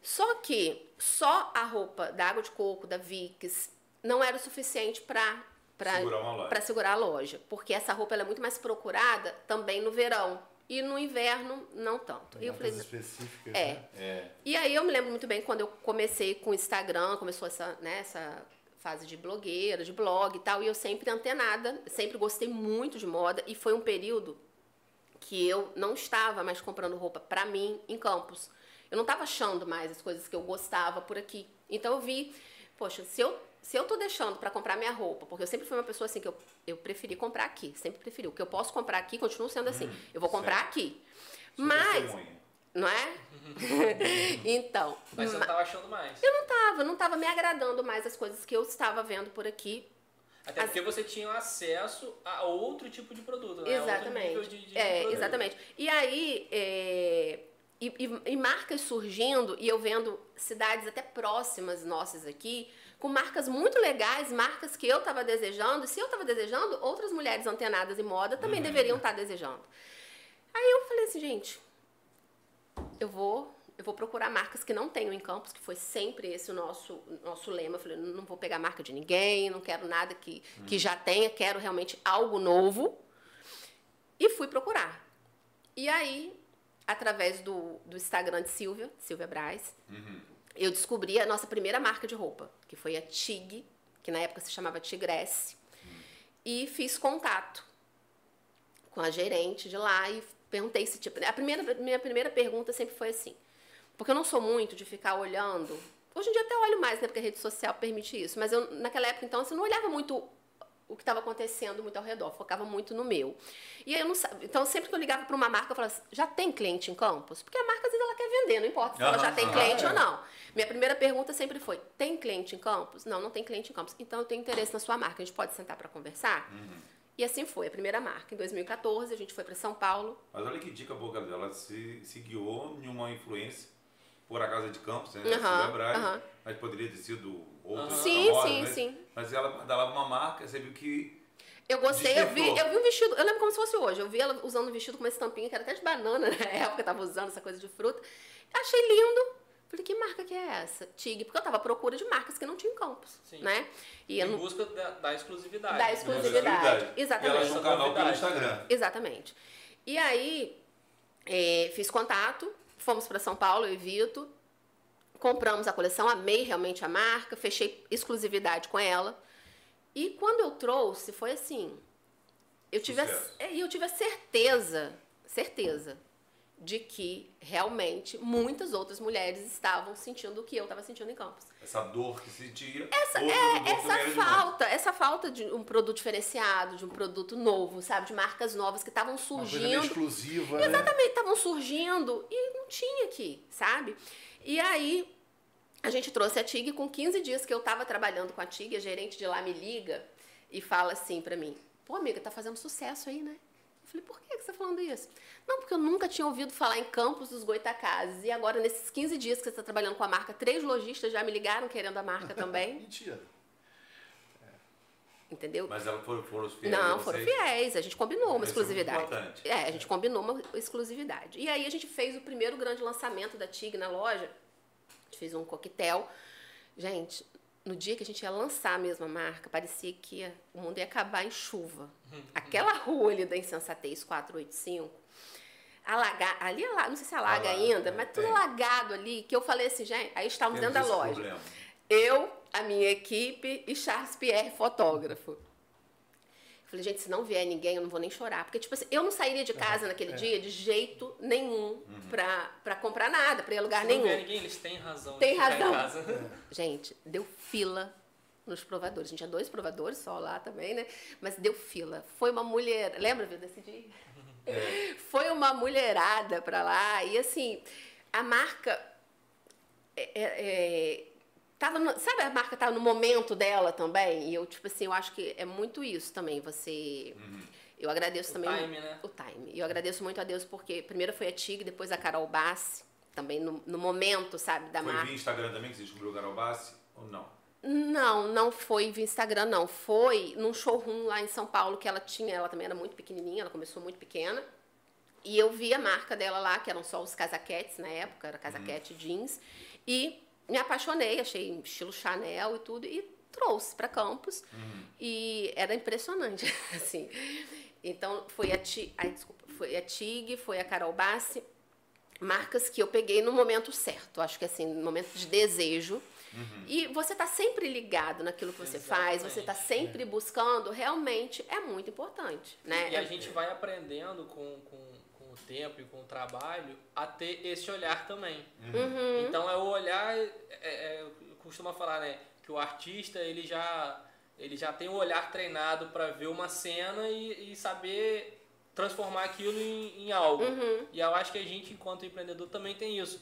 Só que só a roupa da água de coco, da Vicks, não era o suficiente para Segurar para segurar a loja, porque essa roupa é muito mais procurada também no verão e no inverno não tanto. E eu falei, específicas, é. né? É. e aí eu me lembro muito bem quando eu comecei com o Instagram, começou essa, né, essa fase de blogueira, de blog e tal, e eu sempre antenada, sempre gostei muito de moda e foi um período que eu não estava mais comprando roupa pra mim em Campos. Eu não estava achando mais as coisas que eu gostava por aqui. Então eu vi, poxa, se eu se eu tô deixando pra comprar minha roupa, porque eu sempre fui uma pessoa assim que eu, eu preferi comprar aqui, sempre preferi. O que eu posso comprar aqui, continuo sendo assim. eu vou comprar aqui. Sua Mas, testemunha. não é? então, Mas você não tava achando mais. eu não tava, não tava me agradando mais as coisas que eu estava vendo por aqui. Até porque você tinha acesso a outro tipo de produto, né? Exatamente. Outro nível de, de é, produto. exatamente. E aí, é, e, e- e marcas surgindo, e eu vendo cidades até próximas nossas aqui, com marcas muito legais, marcas que eu estava desejando, e se eu estava desejando, outras mulheres antenadas em moda também deveriam estar desejando. Aí eu falei assim, gente, eu vou, eu vou procurar marcas que não tenham em campos, que foi sempre esse o nosso, nosso lema. Eu falei, não vou pegar marca de ninguém, não quero nada que, que já tenha, quero realmente algo novo. E fui procurar. E aí, através do, do Instagram de Silvia, Silvia Braz, eu descobri a nossa primeira marca de roupa, que foi a Tig, que na época se chamava Tigresse. E fiz contato com a gerente de lá e perguntei se tipo, a primeira minha primeira pergunta sempre foi assim, porque eu não sou muito de ficar olhando. Hoje em dia até olho mais, né, porque a rede social permite isso, mas eu naquela época então assim, não olhava muito o que estava acontecendo muito ao redor, focava muito no meu. E aí eu não sabia. Então, sempre que eu ligava para uma marca, eu falava assim, já tem cliente em campus? Porque a marca, às vezes, ela quer vender, não importa se ela já tem cliente ou não. Minha primeira pergunta sempre foi, tem cliente em campus? Não, não tem cliente em campus. Então, eu tenho interesse na sua marca, a gente pode sentar para conversar? E assim foi, a primeira marca. Em 2014, a gente foi para São Paulo. Mas olha que dica boa dela. Ela se, se guiou em uma influência por a Casa de Campos, né? Silvia Braz, aham. mas poderia ter sido Sim, famosa, sim, né? sim. Mas ela badalava uma marca, você viu que Eu gostei, eu vi, eu vi um vestido, eu lembro como se fosse hoje. Eu vi ela usando um vestido com uma estampinha que era até de banana, na época eu tava usando essa coisa de fruta. Achei lindo. Falei, que marca que é essa? Tig, porque eu tava à procura de marcas que não tinham em campos, Sim. né? E Em eu não, busca da, da exclusividade. Da né? exclusividade. E Exatamente. ela tinha um canal pelo. Instagram. Exatamente. E aí, é, fiz contato, fomos para São Paulo, eu e Vito, compramos a coleção, amei realmente a marca, fechei exclusividade com ela. E quando eu trouxe, foi assim, eu tive, a, Sucesso. é, e eu tive a certeza, certeza, de que realmente muitas outras mulheres estavam sentindo o que eu estava sentindo em Campos. Essa dor que sentia. Essa, é, essa falta, essa falta de um produto diferenciado, de um produto novo, sabe? De marcas novas que estavam Uma coisa meio surgindo. exclusiva, né? Exatamente, estavam surgindo e não tinha aqui, sabe? E aí a gente trouxe a TIG com 15 dias que eu tava trabalhando com a TIG, a gerente de lá me liga e fala assim pra mim: "Pô, amiga, tá fazendo sucesso aí, né?" Eu falei: "Por que que você tá falando isso?" Não, porque eu nunca tinha ouvido falar em Campos dos Goitacazes e agora nesses 15 dias que você está trabalhando com a marca, três lojistas já me ligaram querendo a marca também, Mentira. Entendeu? Mas elas foram, foram fiéis Não, foram fiéis. A gente combinou uma Isso é exclusividade. importante. É, a gente combinou uma exclusividade. E aí a gente fez o primeiro grande lançamento da TIG na loja. A gente fez um coquetel. Gente, no dia que a gente ia lançar a marca, parecia que ia- o mundo ia acabar em chuva. Aquela rua ali da Insensatez 485, alagar, ali, ala- não sei se alaga Alaga, ainda, é, mas tudo alagado ali, que eu falei assim, gente, aí estávamos Temos dentro da loja. problema. Eu, a minha equipe e Charles Pierre, fotógrafo. Eu falei, gente, se não vier ninguém, eu não vou nem chorar. Porque, tipo assim, eu não sairia de casa É. naquele dia de jeito nenhum pra, pra comprar nada, pra ir a lugar Se não nenhum. vier ninguém, eles têm razão. de Tem ficar razão. Em casa. Gente, deu fila nos provadores. A gente tinha dois provadores só lá também, né? Mas deu fila. Foi uma mulher. Lembra, viu, desse dia? É. Foi uma mulherada pra lá. E assim, a marca. é- é- é, tava no- sabe, a marca tava no momento dela também. E eu, tipo assim, eu acho que é muito isso também. Você. Eu agradeço O também time, né? o time. E eu agradeço muito a Deus porque primeiro foi a Tig, depois a Carol Bassi, também no, no momento, sabe, da Foi marca. via Instagram também que você descobriu o Carol Bassi ou não? Não, não foi via Instagram, não. Foi num showroom lá em São Paulo que ela tinha, ela também era muito pequenininha, ela começou muito pequena. E eu vi a marca dela lá, que eram só os casaquetes na época, era casaquete jeans. E me apaixonei, achei estilo Chanel e tudo, e trouxe para Campos. E era impressionante, assim. Então, foi a, Ti, ai, desculpa, foi a Tig, foi a Carol Bassi, marcas que eu peguei no momento certo. Acho que assim, no momento de desejo. E você tá sempre ligado naquilo que você faz, você tá sempre buscando, realmente é muito importante, né? E a gente vai aprendendo com, com, com o tempo e com o trabalho a ter esse olhar também. Uhum. Então é o olhar, é, é, costuma falar, né, que o artista ele já ele já tem o olhar treinado para ver uma cena e, e saber transformar aquilo em, em algo. Uhum. E eu acho que a gente, enquanto empreendedor, também tem isso.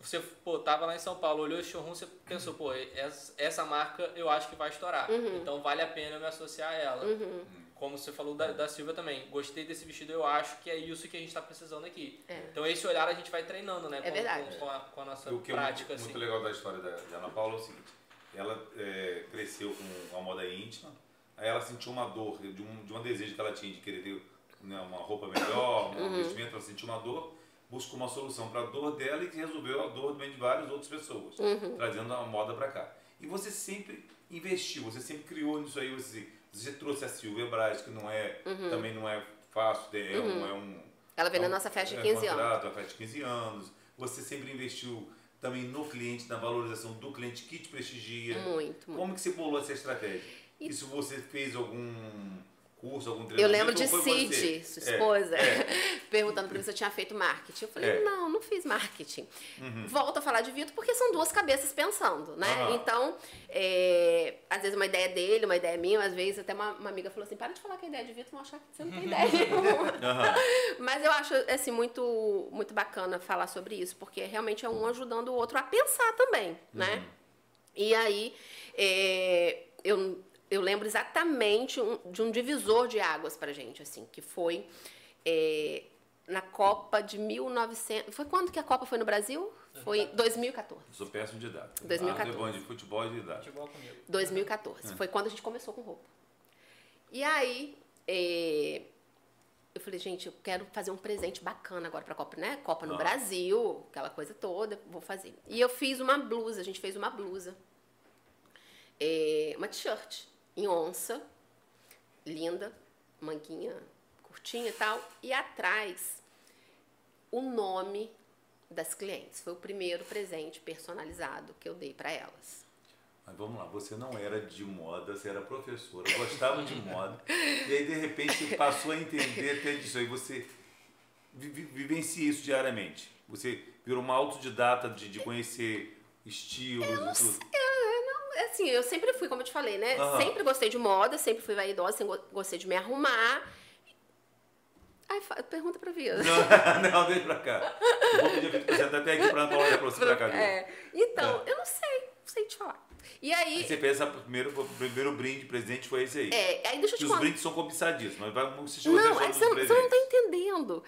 Você, pô, tava lá em São Paulo, olhou esse showroom, você pensou, pô, essa, essa marca eu acho que vai estourar. Uhum. Então vale a pena eu me associar a ela. Como você falou da, da Silvia também. Gostei desse vestido, eu acho que é isso que a gente está precisando aqui. É. Então esse olhar a gente vai treinando, né? É com, verdade. Com, com a, com a nossa O que é prática, muito, assim. muito legal da história da, de Ana Paula é o seguinte: ela é, cresceu com a moda íntima, aí ela sentiu uma dor, de um, de um desejo que ela tinha de querer ter né, uma roupa melhor, um vestimento, ela sentiu uma dor, buscou uma solução para a dor dela e resolveu a dor também de várias outras pessoas, trazendo a moda para cá. E você sempre investiu, você sempre criou nisso aí, você, você trouxe a Silvia Braz, que não é, também não é fácil, é, um, é um Ela veio na é um- nossa festa de é, 15 anos. contrato, a festa de 15 anos. Você sempre investiu também no cliente, na valorização do cliente que te prestigia. Muito, muito. Como que você bolou essa estratégia? E se você fez algum curso, algum Eu treinamento? lembro de você? Cid, sua É, esposa, é. perguntando pra mim se eu tinha feito marketing. Eu falei, É. Uhum. não, não fiz marketing. Volto a falar de Vitor porque são duas cabeças pensando, né? Aham. Então, é, às vezes uma ideia dele, uma ideia minha, às vezes até uma, uma amiga falou assim, para de falar que a ideia de Vitor, vão achar que você não tem ideia nenhuma. Aham. Mas eu acho assim muito muito bacana falar sobre isso, porque realmente é um ajudando o outro a pensar também, né? E aí é, eu, eu lembro exatamente um- de um divisor de águas pra gente, assim, que foi é, na Copa de 1900. Foi quando que a Copa foi no Brasil? Foi 2014. Sou péssimo de data. 2014. Ah, de futebol e de data. Futebol comigo. 2014. Foi quando a gente começou com roupa. E aí, é, eu falei, gente, eu quero fazer um presente bacana agora pra Copa, né? Copa no Ah. Brasil, aquela coisa toda, vou fazer. E eu fiz uma blusa, a gente fez uma blusa. É, uma t-shirt em onça, linda, manguinha curtinha e tal. E atrás, o nome das clientes. Foi o primeiro presente personalizado que eu dei pra elas. Mas vamos lá, você não era de moda, você era professora, gostava de moda, e aí de repente passou a entender até disso aí, você vi- vi- vivencia isso diariamente. Você virou uma autodidata de, de conhecer estilos e tudo. Assim, eu sempre fui, como eu te falei, né? Aham. Sempre gostei de moda, sempre fui vaidosa, sempre go- gostei de me arrumar. Ai, fa- pergunta pra Via. Não, não, deixa pra cá. Eu vou pedir pra sentar até aqui pra Paula olhar pra você pra cá. É, então, eu não sei, não sei te falar. E Aí aí, você pensa, o primeiro, primeiro brinde, presente foi esse aí. é, aí deixa eu te os contar. brindes são cobiçadíssimos, mas vai- como você chegou Não, aí você, não- você não tá entendendo.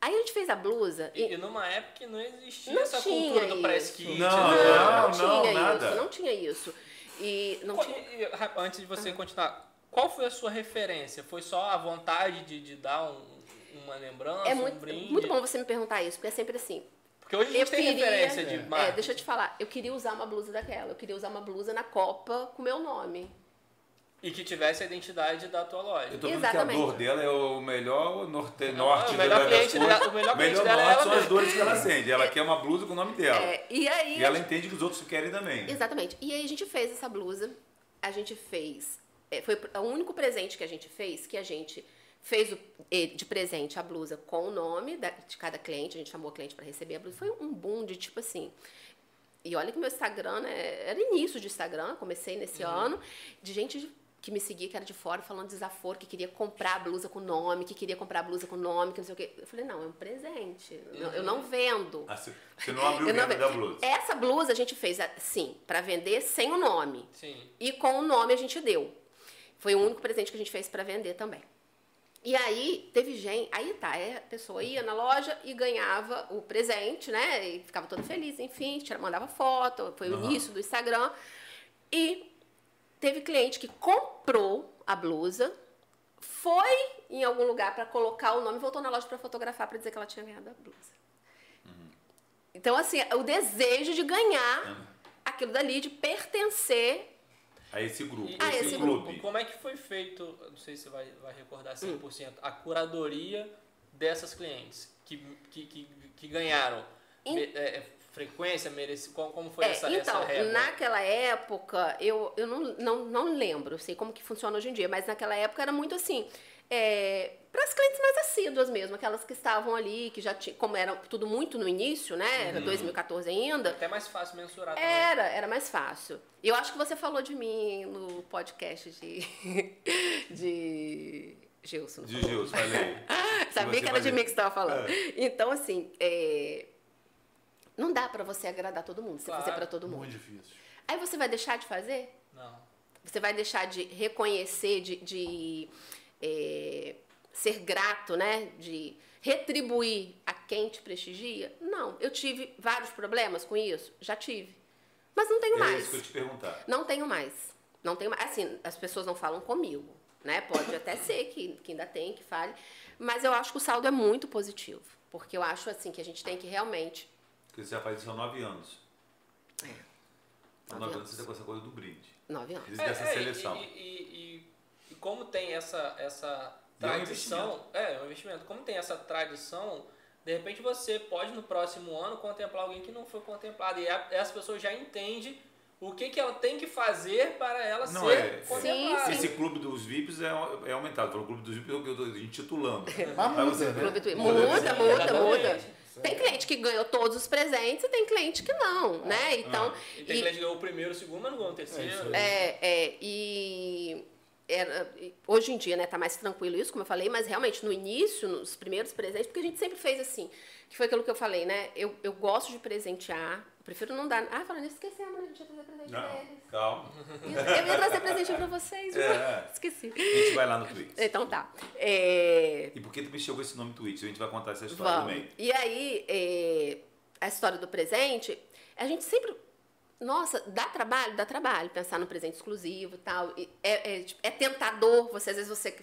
Aí a gente fez a blusa. E, E, e numa época que não existia Não essa cultura do isso. press kit. Não, né? não, tinha nada. isso, não tinha isso. E não tinha. Antes de você continuar, qual foi a sua referência? Foi só a vontade de, de dar um- uma lembrança, É um muito, brinde? muito bom você me perguntar isso, porque é sempre assim. Porque hoje a gente Eu tem queria- referência de É, marca. deixa eu te falar, eu queria usar uma blusa daquela. Eu queria usar uma blusa na Copa com meu nome. E que tivesse a identidade da tua loja. Eu tô vendo Exatamente. que a dor dela é o melhor norte, Não, norte o melhor cliente coisas. dela- o melhor cliente melhor dela é norte ela são as dores que ela sente. Ela quer uma blusa com o nome dela. É, e aí. E ela entende que os outros querem também. Exatamente. E aí a gente fez essa blusa. A gente fez. é, foi o único presente que a gente fez que a gente fez o- eh, de presente a blusa com o nome da- de cada cliente. A gente chamou a cliente para receber a blusa. Foi um boom de tipo assim. E olha que meu Instagram, né? Era início de Instagram, comecei nesse ano, de gente de- que me seguia, que era de fora, falando desaforo, que queria comprar a blusa com nome, que queria comprar a blusa com nome, que não sei o quê. Eu falei, não, é um presente. Eu- Eu não vendo. Ah, Você não abriu venda da blusa. Essa blusa a gente fez assim, para vender sem o nome. Sim. E com o nome a gente deu. Foi o único presente que a gente fez para vender também. E aí teve gente, aí tá, é, a pessoa ia na loja e ganhava o presente, né? E ficava toda feliz, enfim, tira- mandava foto, foi o Aham. início do Instagram. E teve cliente que comprou a blusa, foi em algum lugar para colocar o nome, voltou na loja para fotografar para dizer que ela tinha ganhado a blusa. Então, assim, o desejo de ganhar aquilo dali, de pertencer. A esse grupo, E- Ah, esse, esse clube. grupo. Como é que foi feito, não sei se você vai, vai recordar Hum. 100%, a curadoria dessas clientes que, que, que, que ganharam? É, frequência, merece, como, como foi É, essa, então, essa régua? naquela época, eu, eu não, não, não lembro, eu sei como que funciona hoje em dia, mas naquela época era muito assim, para as clientes mais assíduas mesmo, aquelas que estavam ali, que já tinham, como era tudo muito no início, né, era 2014 ainda, Até mais fácil mensurar também. era, era mais fácil. E eu acho que você falou de mim no podcast de, de Gilson. De? Gilson, falei. Sabia que era de mim que você estava falando. Então, assim, é, não dá para você agradar todo mundo, você Claro. fazer para todo mundo. Muito difícil. Aí você vai deixar de fazer? Não. Você vai deixar de reconhecer, de, de, é, ser grato, né? De retribuir a quem te prestigia? Não. Eu tive vários problemas com isso? Já tive. Mas não tenho É mais. isso que eu te perguntar. Não tenho mais. Não tenho mais. Assim, as pessoas não falam comigo, né? Pode até ser que, que ainda tem, que fale. Mas eu acho que o saldo é muito positivo. Porque eu acho, assim, que a gente tem que realmente... Porque você já faz isso há nove anos. É. Há Nove nove anos anos. você tá com essa coisa do brinde. Nove anos. Eles dessa É, é, e- seleção. E, e- e- e como tem essa, essa E é um tradição. É, é um investimento. Como tem essa tradição, de repente você pode no próximo ano contemplar alguém que não foi contemplado. E a- as pessoas já entendem o que, que ela tem que fazer para ela Não, ser é- contemplada. Esse clube dos VIPs é, é aumentado. Falou clube dos VIPs, eu estou intitulando. Mas muda, você- né? Clube do- Muda, Muda, muda, muda. Tem cliente que ganhou todos os presentes e tem cliente que não, né? Então, E tem e- cliente que ganhou o primeiro, o segundo, mas não ganhou o terceiro. aí. É, é, e era- hoje em dia, né, tá mais tranquilo isso, como eu falei, mas realmente no início, nos primeiros presentes, porque a gente sempre fez assim, que foi aquilo que eu falei, né? Eu, eu gosto de presentear, eu prefiro não dar. Ah, falando isso, esquecemos, né? A gente ia trazer presente pra eles. calma. Eu ia trazer presente pra vocês, viu? É. Esqueci. A gente vai lá no Twitch. Então tá. É, E por que tu mexeu com esse nome Twitch? A gente vai contar essa história Vamos. também. E aí, é, a história do presente, a gente sempre. Nossa, dá trabalho? Dá trabalho pensar no presente exclusivo e tal. E é, é, tipo, é tentador, você, às vezes você.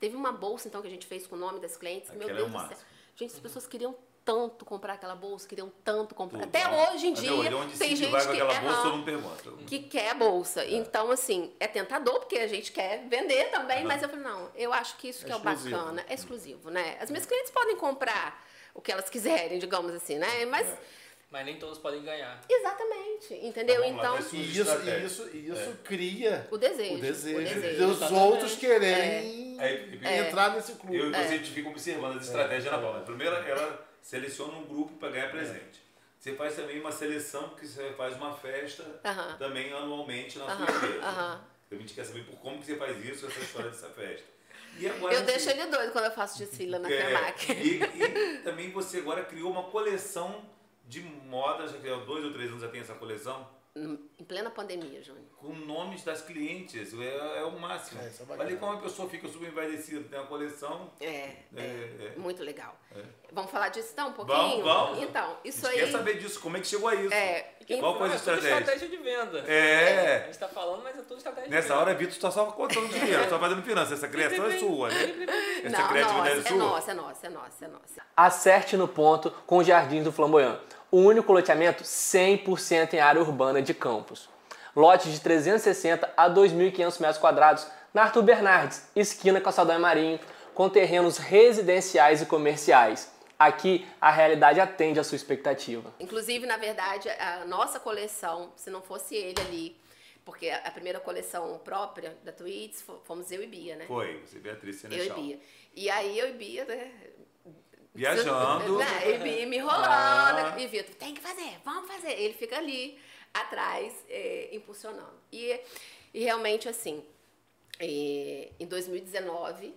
Teve uma bolsa, então, que a gente fez com o nome das clientes. Meu Aquela é o Deus do céu. Gente, as pessoas queriam tanto comprar aquela bolsa, queriam tanto comprar. Tudo. Até hoje em Até dia, hoje, tem gente que. aham, bolsa, que quer a bolsa. Então, assim, é tentador, porque a gente quer vender também, mas eu falei, não, eu acho que isso É que é o bacana. É exclusivo, né? As minhas clientes podem comprar o que elas quiserem, digamos assim, né? Mas, É. Mas nem todos podem ganhar. exatamente, entendeu? Então, lá, então, E isso, isso, isso cria o desejo. o desejo, o desejo. dos Exatamente. outros quererem Aí, Felipe, entrar nesse clube. Eu e É. você a gente fica observando as estratégias da Paula. Primeiro, ela seleciona um grupo para ganhar presente. Você faz também uma seleção, que você faz uma festa Aham. também anualmente na Aham, sua empresa. aham. A gente quer saber por como que você faz isso, essa história dessa festa. E agora, Eu você- deixo ele doido quando eu faço desfile na É, FEMAC. e, e também você agora criou uma coleção de moda, já que há dois ou três anos já tem essa coleção, Em plena pandemia, Júnior. com nomes das clientes. É, é o máximo. É, isso é bacana. Olha como a pessoa fica super envaidecida, tem uma coleção. É, É, é, é. muito legal. É. Vamos falar disso então um pouquinho? Vamos, vamos. Então, isso aí. quer saber disso, como é que chegou a isso. É, Qual foi a é estratégia? estratégia de venda. É. A gente tá falando, mas é tudo estratégia de Nessa venda. hora, Vitor está só contando dinheiro, só fazendo finanças. Essa criação é sua, né? Essa não, criatividade nossa, é é sua. nossa, é nossa, é nossa, é nossa. Acerte no ponto com os Jardins do Flamboyant, o único loteamento 100% em área urbana de Campos. Lote de 360 a 2.500 metros quadrados na Arthur Bernardes, esquina Calçadão e Marinho, com terrenos residenciais e comerciais. Aqui, a realidade atende à sua expectativa. Inclusive, na verdade, a nossa coleção, se não fosse ele ali, porque a a primeira coleção própria da Tweets fo- fomos eu e Bia, né? Foi, você Beatriz Eu e Senechal. Bia. E aí eu e Bia, né? Viajando. Né? E Bia me enrolando. Ah. E Vitor, tem que fazer, vamos fazer. Ele fica ali atrás, é, impulsionando. E, e realmente, assim, é, em 2019.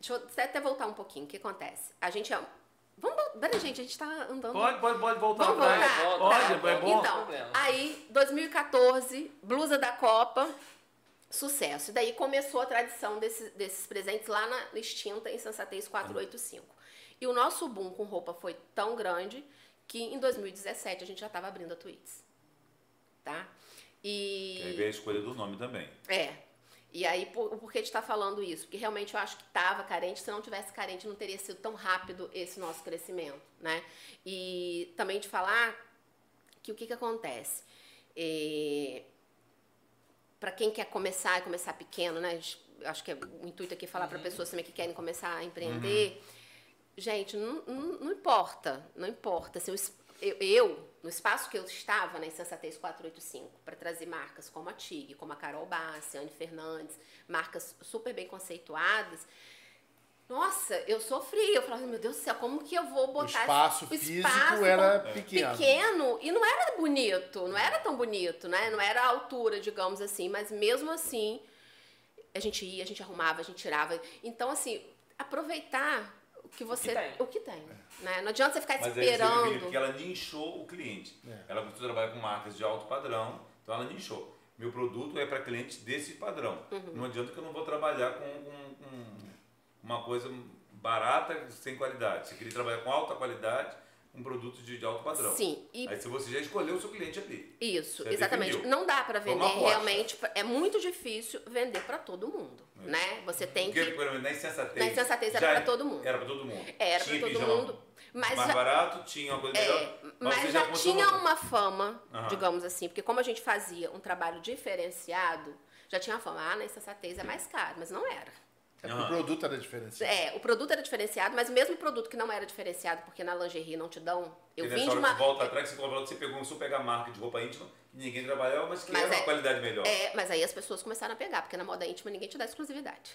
Deixa eu até voltar um pouquinho. O que acontece? A gente. é- Vamos. Peraí, gente, a gente tá andando. Pode, pode, pode voltar Vamos atrás. voltar? Pode, Tá. é bom. Então, aí, 2014, blusa da Copa. Sucesso. E daí começou a tradição desse- desses presentes lá na extinta Insensatez 485. E o nosso boom com roupa foi tão grande que em 2017 a gente já estava abrindo a Tweets. Tá? E. Aí veio a escolha do nome também. É. E aí, por, por que a gente está falando isso? Porque realmente eu acho que estava carente. Se não tivesse carente, não teria sido tão rápido esse nosso crescimento, né? E também de falar que o que, que acontece? para quem quer começar e começar pequeno, né? A gente- eu acho que é o intuito aqui é falar para pessoas também que querem começar a empreender. Gente, não, não, não importa, não importa. Assim, o es- eu, eu, no espaço que eu estava na Insensatez 485, para trazer marcas como a TIG, como a Carol Bassi, a Anne Fernandes, marcas super bem conceituadas, nossa, eu sofri. Eu falava, meu Deus do céu, como que eu vou botar... esse- espaço o físico espaço era pequeno. pequeno e não era bonito, não era tão bonito, né? Não era a altura, digamos assim, mas mesmo assim a gente ia, a gente arrumava, a gente tirava. Então, assim, aproveitar o que você. tem. O que tem. né? Não adianta você ficar Mas aí você vê, esperando. porque ela nichou o cliente. Ela começou a trabalhar com marcas de alto padrão, então ela nichou. Meu produto é para clientes desse padrão. Uhum. Não adianta que eu não vou trabalhar com, com- com uma coisa barata sem qualidade. Você queria trabalhar com alta qualidade, um produto de, de alto padrão. Sim, e Aí se você já escolheu o seu cliente ali. Isso, exatamente. definiu. Não dá para vender realmente. É muito difícil vender para todo mundo, né? Você tem Porque, que. por exemplo, na insensatez. Na insensatez era já pra todo mundo. Era para todo mundo. Era tinha para todo mundo. Mas mais já, barato, tinha uma coisa é, melhor. mas você já começou tinha a- uma fama, Aham. digamos assim, porque como a gente fazia um trabalho diferenciado, já tinha a fama, ah, na insensatez é mais caro, mas não era. É porque o produto era diferenciado. É, o produto era diferenciado, mas mesmo o produto que não era diferenciado, porque na lingerie não te dão, eu vim de hora uma... que volta atrás, você falou que você pegou, começou a pegar marca de roupa íntima, que ninguém trabalhava, mas que Mas era é- uma qualidade melhor. É, mas aí as pessoas começaram a pegar, porque na moda íntima ninguém te dá exclusividade.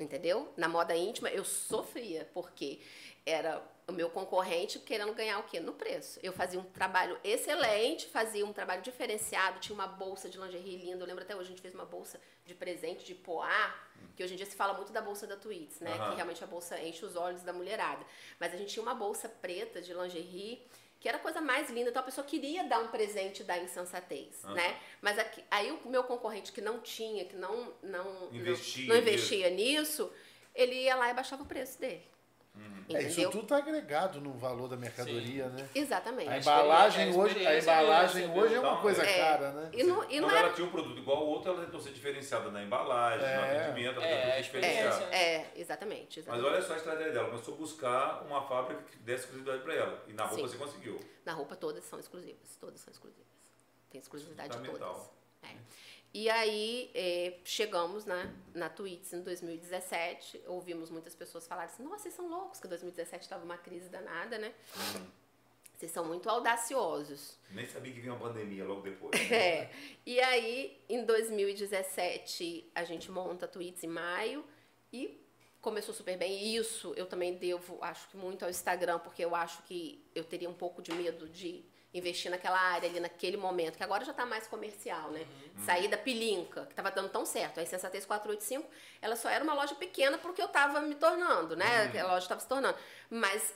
Entendeu? Na moda íntima eu sofria, porque era o meu concorrente querendo ganhar o quê? No preço. Eu fazia um trabalho excelente, fazia um trabalho diferenciado, tinha uma bolsa de lingerie linda. Eu lembro até hoje, a gente fez uma bolsa de presente de poá, que hoje em dia se fala muito da bolsa da Tweets, né? Aham. Que realmente a bolsa enche os olhos da mulherada. Mas a gente tinha uma bolsa preta de lingerie que era a coisa mais linda, então a pessoa queria dar um presente da insensatez, Aham. né? Mas aqui- aí o meu concorrente que não tinha, que não não Investia não, não investia nisso, ele ia lá e baixava o preço dele. É, isso tudo tá agregado no valor da mercadoria, né? Exatamente. A É embalagem hoje, a embalagem mesmo, hoje é uma coisa é. cara, né? E não, e Quando não ela é, tinha um produto igual ao outro, ela tentou ser diferenciada na embalagem, no É. atendimento, ela É, tentou ser é, diferenciada. experiência. é, exatamente, Mas exatamente. olha só a estratégia dela, começou a buscar uma fábrica que desse exclusividade para ela. E na roupa Sim. você conseguiu. Na roupa todas são exclusivas, todas são exclusivas. Tem exclusividade de todas. É. E aí é, chegamos na, na Tweets em 2017, ouvimos muitas pessoas falarem assim, nossa, vocês são loucos, que 2017 estava uma crise danada, né? Vocês são muito audaciosos. Nem sabia que vinha uma pandemia logo depois. É. E aí, em 2017, a gente monta tweets em maio e começou super bem. E isso eu também devo, acho que muito ao Instagram, porque eu acho que eu teria um pouco de medo de investir naquela área ali naquele momento, que agora já está mais comercial, né? Sair da pilinca, que estava dando tão certo. A Insensatez 485, ela só era uma loja pequena porque eu estava me tornando, né? A loja estava se tornando. Mas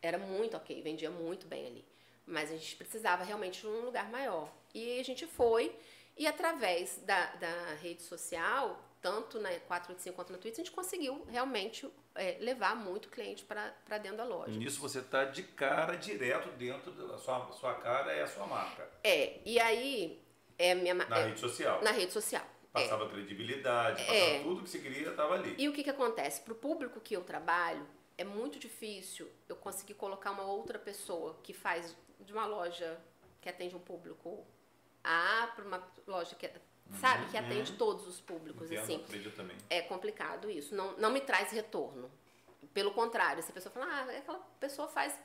era muito ok, vendia muito bem ali. Mas a gente precisava realmente de um lugar maior. E a gente foi, e através da, da rede social, tanto na 485 quanto na Twitch, a gente conseguiu realmente é, levar muito cliente para dentro da loja. E nisso você está de cara direto dentro da sua, sua cara, é a sua marca. É, e aí, é minha, Na é, rede social. na rede social. É. Passava credibilidade, passava É. tudo que você queria, estava ali. E o que, que acontece? Para o público que eu trabalho, é muito difícil eu conseguir colocar uma outra pessoa que faz de uma loja que atende um público A para uma loja que, sabe, que atende todos os públicos, Entendo, assim. também. É complicado isso, não, não me traz retorno. Pelo contrário, se a pessoa fala, ah, aquela pessoa faz...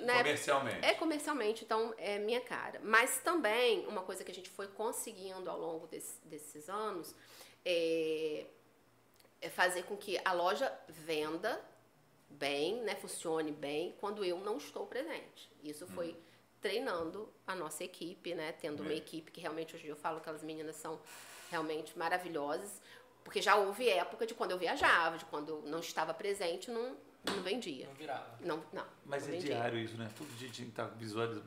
Né, Comercialmente. é comercialmente, então é minha cara. Mas também, uma coisa que a gente foi conseguindo ao longo desse- desses anos é, é fazer com que a loja venda bem, né, funcione bem, quando eu não estou presente. Isso foi treinando a nossa equipe, né, tendo uma É. equipe que realmente hoje eu falo que aquelas meninas são realmente maravilhosas, porque já houve época de quando eu viajava, de quando eu não estava presente, não, não vendia. Não virava. Não, não. Mas não é vendia. diário isso, né? Todo dia tinha que estar visualizando,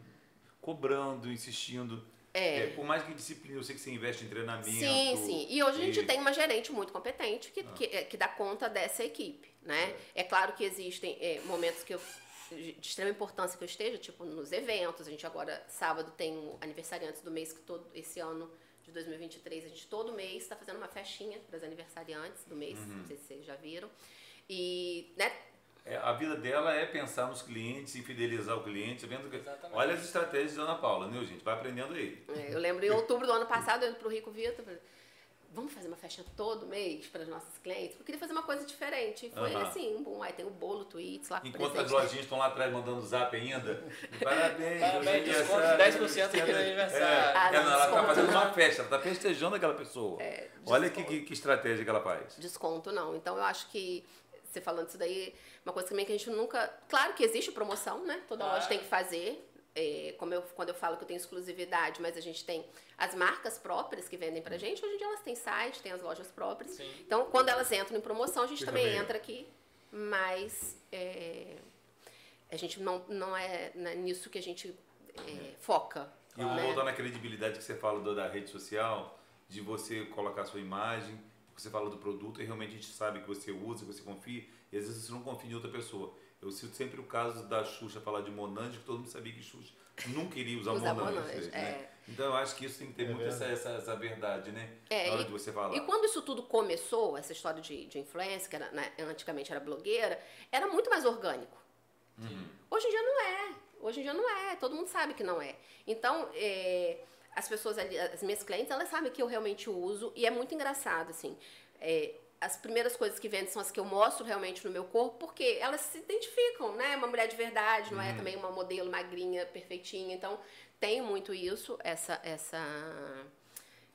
cobrando, insistindo. É. É, por mais que disciplina, eu sei que você investe em treinamento. Sim, sim. E hoje a gente e- tem uma gerente muito competente que, que, é, que dá conta dessa equipe, né? É claro que existem é, momentos que eu de extrema importância que eu esteja, tipo nos eventos. A gente agora, sábado, tem o aniversariantes do mês que todo esse ano de 2023, a gente todo mês está fazendo uma festinha para os aniversariantes do mês, Uhum. não sei se vocês já viram. E, né, É, a vida dela é pensar nos clientes e fidelizar o cliente. Vendo que... Exatamente. Olha as estratégias da Ana Paula, né, gente? Vai aprendendo aí. É, Eu lembro em outubro do ano passado, eu indo pro Rico Vitor, vamos fazer uma festa todo mês para os nossos clientes? Eu queria fazer uma coisa diferente. E foi Aham. assim, bom, aí tem o bolo, tweets lá. Enquanto presente. as lojinhas estão lá atrás mandando zap ainda. Parabéns, Parabéns, é desconto de 10% aqui no É, aniversário. Ah, é, não, ela está desconto fazendo uma festa, ela está festejando aquela pessoa. É, Olha que, que, que estratégia que ela faz. Desconto não. Então eu acho que, você falando isso daí, uma coisa também que a gente nunca. Claro que existe promoção, né? Toda Claro. loja tem que fazer. É, como eu, quando eu falo que eu tenho exclusividade, mas a gente tem as marcas próprias que vendem pra gente, hoje em dia elas têm site, tem as lojas próprias. Sim. Então, quando elas entram em promoção, a gente Fica também entra aqui, mas é, a gente não, não é né, nisso que a gente é, foca. E eu vou né? voltar na credibilidade que você fala da rede social, de você colocar sua imagem, você fala do produto e realmente a gente sabe que você usa, que você confia, e às vezes você não confia em outra pessoa. Eu cito sempre o caso da Xuxa falar de Monange, que todo mundo sabia que Xuxa nunca iria usar Usar Monange. Monange, né? é. Então eu acho que isso tem que ter muito essa, essa, essa verdade, né? É, Na hora e- de você falar. E quando isso tudo começou, essa história de, de influência, que era, né, antigamente era blogueira, era muito mais orgânico. Hoje em dia não é. Hoje em dia não é. Todo mundo sabe que não é. Então, é, as pessoas ali, as minhas clientes, elas sabem que eu realmente uso e é muito engraçado, assim. É, as primeiras coisas que vendem são as que eu mostro realmente no meu corpo, porque elas se identificam, né? Uma mulher de verdade, não é também uma modelo magrinha, perfeitinha. Então, tem muito isso, essa, essa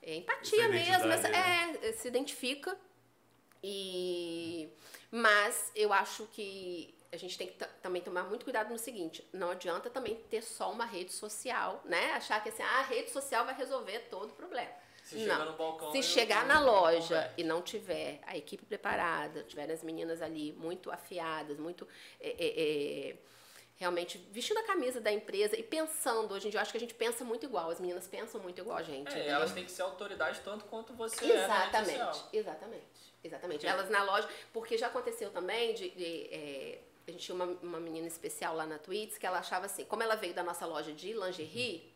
é, empatia mesmo, essa, identidade, é, se identifica. E mas eu acho que a gente tem que ta- também tomar muito cuidado no seguinte, não adianta também ter só uma rede social, né? Achar que assim, ah, a rede social vai resolver todo o problema. Se chegar no balcão, Se chegar na loja é. e não tiver a equipe preparada, tiverem as meninas ali muito afiadas, muito é, é, é, realmente vestindo a camisa da empresa e pensando, hoje em dia eu acho que a gente pensa muito igual, as meninas pensam muito igual a gente. É, entendeu? elas têm que ser autoridade tanto quanto você é na rede Exatamente, exatamente, exatamente. Elas na loja, porque já aconteceu também de, de, é, a gente tinha uma, uma menina especial lá na Twits que ela achava assim, como ela veio da nossa loja de lingerie,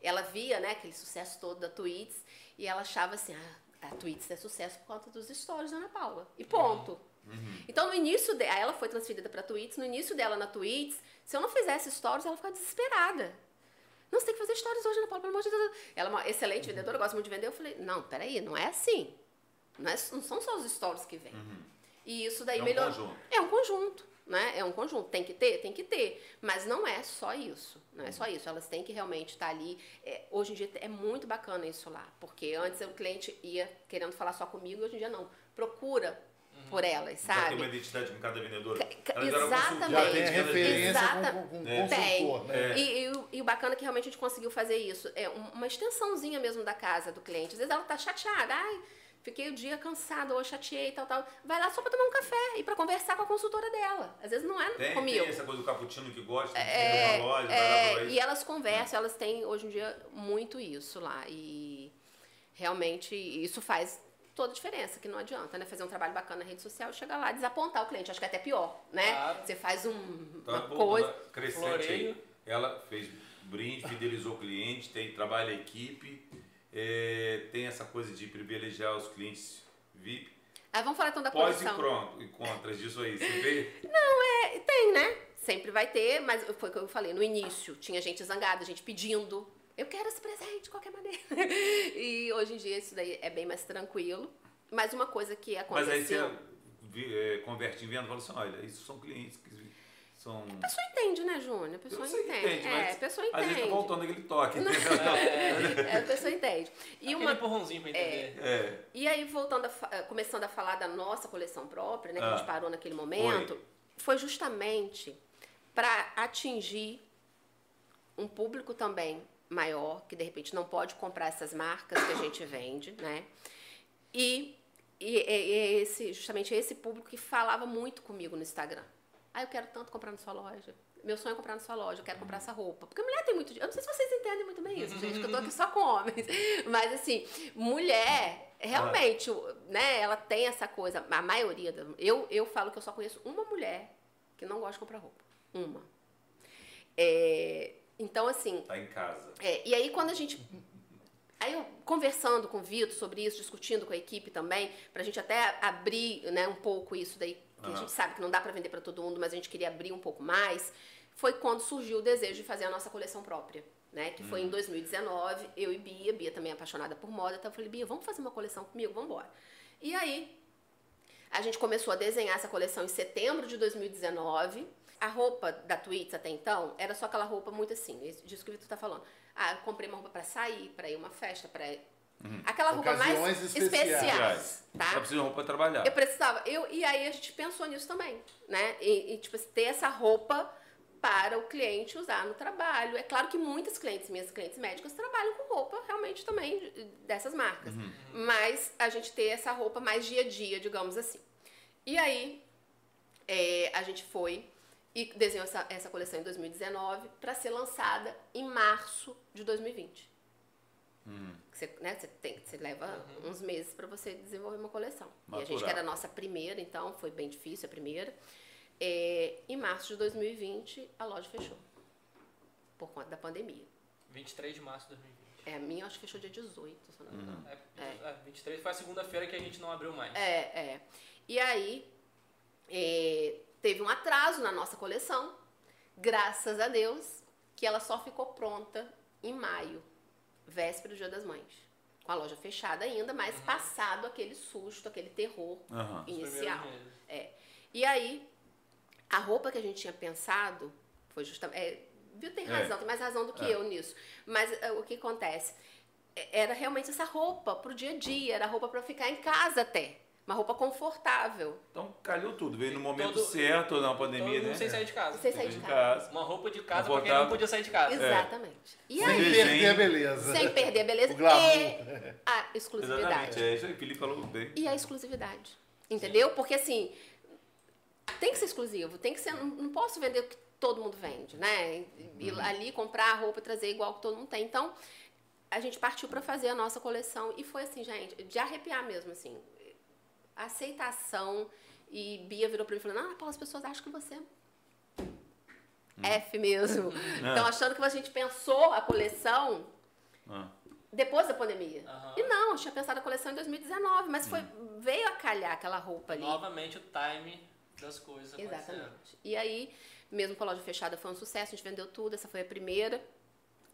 ela via, né, aquele sucesso todo da Twits e ela achava assim, ah, a Twits é sucesso por conta dos stories da Ana Paula. E ponto. Então, no início dela, ela foi transferida para Twits, no início dela na Twits, se eu não fizesse stories, ela ficava desesperada. Não, você tem que fazer stories hoje, Ana Paula, pelo amor de Deus. Ela é uma excelente vendedora, gosta muito de vender. Eu falei, não, peraí, não é assim. Não, é- não são só os stories que vêm. E isso daí É um conjunto. É um conjunto, né? É um conjunto. Tem que ter? Tem que ter. Mas não é só isso. Não é só isso. Elas têm que realmente estar ali. É, hoje em dia é muito bacana isso lá. Porque antes o cliente ia querendo falar só comigo e hoje em dia não. Procura por elas, Já tem uma sabe? identidade com cada eram exatamente. Já tem referência Exata- com, com, com Tem. consultor, né? E, e o- e o bacana é que realmente a gente conseguiu fazer isso. É um- uma extensãozinha mesmo da casa do cliente. Às vezes ela tá chateada. Ai, fiquei o dia cansada, ou chateei e tal, tal. Vai lá só pra tomar um café e pra conversar com a consultora dela. Às vezes não é Tem, comigo. tem essa coisa do cappuccino que gosta, É, é, uma loja, vai lá é, e elas conversam, elas têm hoje em dia muito isso lá. E realmente isso faz toda a diferença, que não adianta, né? Fazer um trabalho bacana na rede social e chegar lá e desapontar o cliente. Acho que é até pior, né? Claro. Você faz um, Tá uma voltando coisa. a crescente floreio. aí. Ela fez brinde, fidelizou o cliente, tem, trabalha a equipe, é, tem essa coisa de privilegiar os clientes VIP. Aí vamos falar então da Pós e pronto, e contras disso aí. Você vê? É, tem, né? Sempre vai ter, mas foi o que eu falei, no início tinha gente zangada, gente pedindo. Eu quero esse presente de qualquer maneira. E hoje em dia isso daí é bem mais tranquilo. Mas uma coisa que Mas aí aconteceu. você é, converte em venda e fala assim, olha, isso são clientes que são... A pessoa entende, né, Júnior? A pessoa entende. entende, é, mas a pessoa Às vezes tá entende. voltando aquele toque, entendeu? É, a pessoa entende. E, Aquele uma, empurrãozinho pra entender. É. e aí, voltando a, eh, começando a falar da nossa coleção própria, né, que a Ah. gente parou naquele momento, foi justamente para atingir um público também maior, que de repente não pode comprar essas marcas que a gente vende, né? E, e, e- e esse, justamente esse público que falava muito comigo no Instagram. Ah, eu quero tanto comprar na sua loja. meu sonho é comprar na sua loja, eu quero comprar essa roupa. Porque mulher tem muito. Eu não sei se vocês entendem muito bem isso, gente, que eu tô aqui só com homens. Mas assim, mulher, realmente, né, ela tem essa coisa. A maioria. Da, eu, eu falo que eu só conheço uma mulher que não gosta de comprar roupa. Uma. É, então, assim. Tá em casa. É, e aí, quando a gente Aí eu conversando com o Vitor sobre isso, discutindo com a equipe também, pra gente até abrir né, um pouco isso daí, que uhum. a gente sabe que não dá para vender para todo mundo, mas a gente queria abrir um pouco mais, foi quando surgiu o desejo de fazer a nossa coleção própria. Né, que foi em 2019, uhum. eu e Bia, Bia também é apaixonada por moda, então eu falei, Bia, vamos fazer uma coleção comigo, vamos embora. E aí, a gente começou a desenhar essa coleção em setembro de 2019. A roupa da Twits até então era só aquela roupa muito assim, disso que o Vitor tá falando. Ah, eu comprei uma roupa para sair, para ir uma festa, para Uhum. Aquela roupa Ocasiões mais especiais. especiais tá? Eu preciso de roupa para trabalhar. Eu precisava. Eu, e aí a gente pensou nisso também, né? E, e, tipo, ter essa roupa para o cliente usar no trabalho. É claro que muitas clientes, minhas clientes médicas, trabalham com roupa realmente também dessas marcas. Uhum. Mas a gente ter essa roupa mais dia a dia, digamos assim. E aí é, a gente foi e desenhou essa, essa coleção em 2019 para ser lançada em março de 2020. Hum. Você, né, você, tem, você leva uhum. uns meses para você desenvolver uma coleção. Maturar. E a gente que era a nossa primeira, então foi bem difícil a primeira. É, em março de 2020, a loja fechou. Por conta da pandemia. 23 de março de 2020. É, a minha acho que fechou dia 18, se não me engano. Hum. É, é. 23 foi a segunda-feira que a gente não abriu mais. É, é. E aí, é, teve um atraso na nossa coleção, graças a Deus, que ela só ficou pronta em maio, véspera do Dia das Mães. Com a loja fechada ainda, mas uhum. passado aquele susto, aquele terror uhum. inicial. É. E aí, a roupa que a gente tinha pensado foi justamente. É, viu, tem é. razão, é. tem mais razão do que é. eu nisso. Mas é, o que acontece? Era realmente essa roupa pro dia a dia, era roupa para ficar em casa até. Uma roupa confortável. Então calhou tudo, veio no momento todo, certo na pandemia, né? Sem sair de casa. Sem sair de casa. Uma roupa de casa pra quem não podia sair de casa. Exatamente. E sem aí, perder a beleza. Sem perder a beleza e a exclusividade. Exatamente, é isso aí, Felipe falou bem. E a exclusividade. Entendeu? Porque assim, tem que ser exclusivo, tem que ser. Não posso vender o que todo mundo vende, né? Ir uhum. ali comprar a roupa e trazer igual que todo mundo tem. Então, a gente partiu para fazer a nossa coleção e foi assim, gente, de arrepiar mesmo, assim aceitação. E Bia virou pra mim e falou: Não, Paula, as pessoas acham que você é hum. F mesmo. Estão achando que a gente pensou a coleção ah. depois da pandemia. Uhum. E não, eu tinha pensado a coleção em 2019, mas foi, hum. veio a calhar aquela roupa ali. Novamente o time das coisas. Exatamente. E aí, mesmo com a loja fechada, foi um sucesso, a gente vendeu tudo. Essa foi a primeira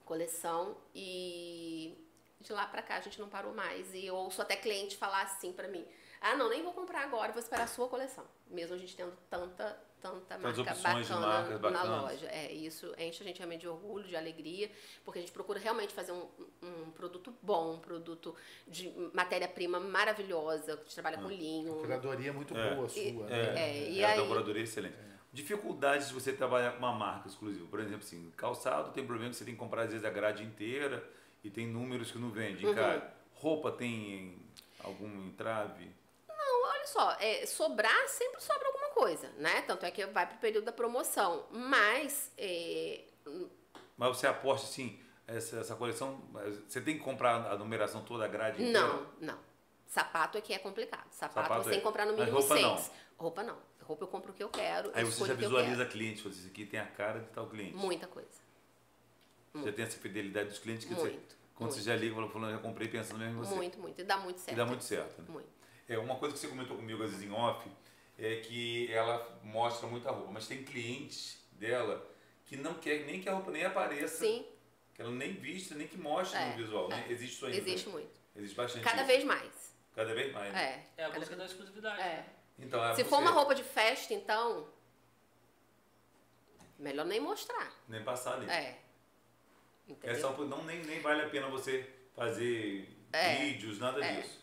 coleção. E de lá pra cá a gente não parou mais. E eu ouço até cliente falar assim pra mim: ah, não, nem vou comprar agora, vou esperar a sua coleção. Mesmo a gente tendo tanta, tanta marca bacana na loja. É, isso enche a gente realmente de orgulho, de alegria, porque a gente procura realmente fazer um, um produto bom, um produto de matéria-prima maravilhosa, que trabalha ah, com linho. A curadoria muito é. boa sua. É, né? é, é, e é, aí... a curadoria excelente. Dificuldades de você trabalhar com uma marca exclusiva. Por exemplo, assim, calçado tem problema que você tem que comprar às vezes a grade inteira e tem números que não vende, uhum. cara. Roupa tem algum entrave? Olha só, é, sobrar sempre sobra alguma coisa, né? Tanto é que vai pro período da promoção. Mas. É... Mas você aposta assim, essa, essa coleção. Você tem que comprar a numeração toda, a grade inteira? Não, não. Sapato é que é complicado. Sapato, Sapato você é. tem que comprar no mínimo roupa seis. Não. Roupa não. Roupa eu compro o que eu quero. Aí você já visualiza cliente, você aqui tem a cara de tal cliente. Muita coisa. Muito. Você tem essa fidelidade dos clientes que muito, você, quando muito. você já liga, falando, já comprei pensando mesmo em você. Muito, muito. E dá muito certo. E dá muito certo. Né? Muito. É, uma coisa que você comentou comigo, às vezes, em off, é que ela mostra muita roupa, mas tem clientes dela que não quer nem que a roupa nem apareça. Sim. Que ela nem vista, nem que mostre é, no visual. Né? É. Existe isso ainda. Existe muito. Existe bastante Cada isso. vez mais. Cada vez mais. Né? É. É a busca da exclusividade. É. Então, é Se for uma roupa de festa, então. Melhor nem mostrar. Nem passar ali. É. Entendeu? É só, não, nem, nem vale a pena você fazer é. vídeos, nada é. disso.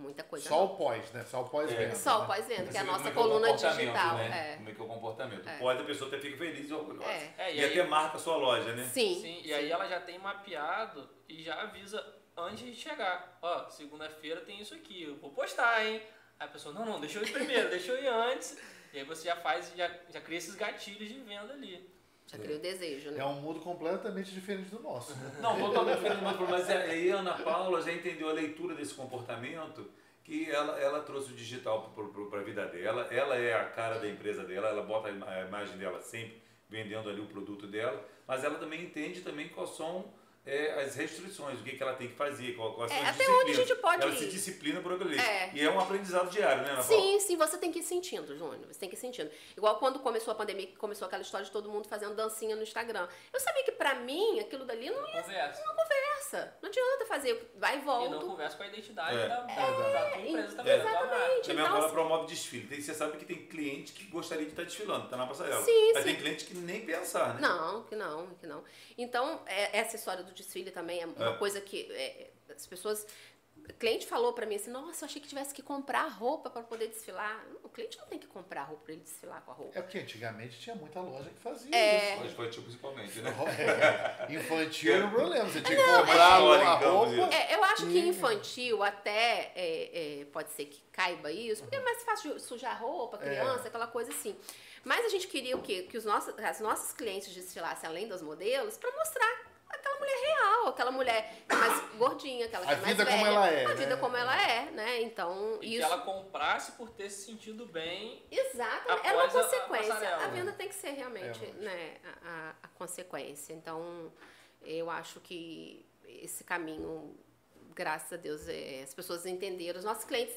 Muita coisa. Só o pós, né? Só o pós-venda. É. Só o né? pós-venda, que é a nossa é coluna é digital. Né? Como é que é o comportamento. É. Pode a pessoa até fica feliz e orgulhosa. É. É, e, e aí, até marca a sua loja, né? Sim. Sim, e aí ela já tem mapeado e já avisa antes de chegar. Ó, segunda-feira tem isso aqui, eu vou postar, hein? Aí a pessoa, não, não, deixa eu ir primeiro, deixa eu ir antes. E aí você já faz, já, já cria esses gatilhos de venda ali. Já cria o desejo, né? É um mundo completamente diferente do nosso. Né? Não, totalmente diferente do nosso, mas é, aí a Ana Paula já entendeu a leitura desse comportamento que ela, ela trouxe o digital para a vida dela. Ela é a cara da empresa dela, ela bota a imagem dela sempre vendendo ali o produto dela, mas ela também entende também quais são é, as restrições, o que, que ela tem que fazer, quais É, são as até onde a gente pode Ela ir. se disciplina por aquilo ali. É. E é um aprendizado diário, né, Ana Paula? Sim, sim, você tem que ir sentindo, Júnior. Você tem que ir sentindo. Igual quando começou a pandemia, que começou aquela história de todo mundo fazendo dancinha no Instagram. Eu sabia que pra mim aquilo dali não ia Conversa. não conversa. Não adianta fazer vai e E não volta. conversa com a identidade É. da, da, É, da tua empresa É, também, exatamente. Também Então, agora assim- promove desfile. Tem, você sabe que tem cliente que gostaria de estar desfilando, tá na passarela. Sim, Mas sim. tem cliente que nem pensar, né? Não, que não, que não. Então, é- essa história do desfile também é uma É. coisa que é, as pessoas. O cliente falou pra mim assim: Nossa, eu achei que tivesse que comprar roupa pra poder desfilar. O cliente não tem que comprar roupa pra ele desfilar com a roupa. É porque antigamente tinha muita loja que fazia É. isso. Mas foi tipo principalmente, né? É, Infantil era um problema. Você tinha que Não, comprar é- a roupa. então, É, eu acho que infantil até é, é, pode ser que caiba isso, porque é mais fácil de sujar roupa, criança, aquela coisa assim. Mas a gente queria o quê? Que os nossos, as nossas clientes desfilassem além dos modelos para mostrar mulher real, aquela mulher que é mais gordinha, aquela que A é mais vida como velha, ela é, A né? vida como ela é, né? Então, E que isso. ela comprasse por ter se sentido bem. Exatamente, é uma a- a consequência. A, passarela, né? venda tem que ser realmente É, né, a, a- a consequência. Então, eu acho que esse caminho, graças a Deus, é, as pessoas entenderam. Os nossos clientes,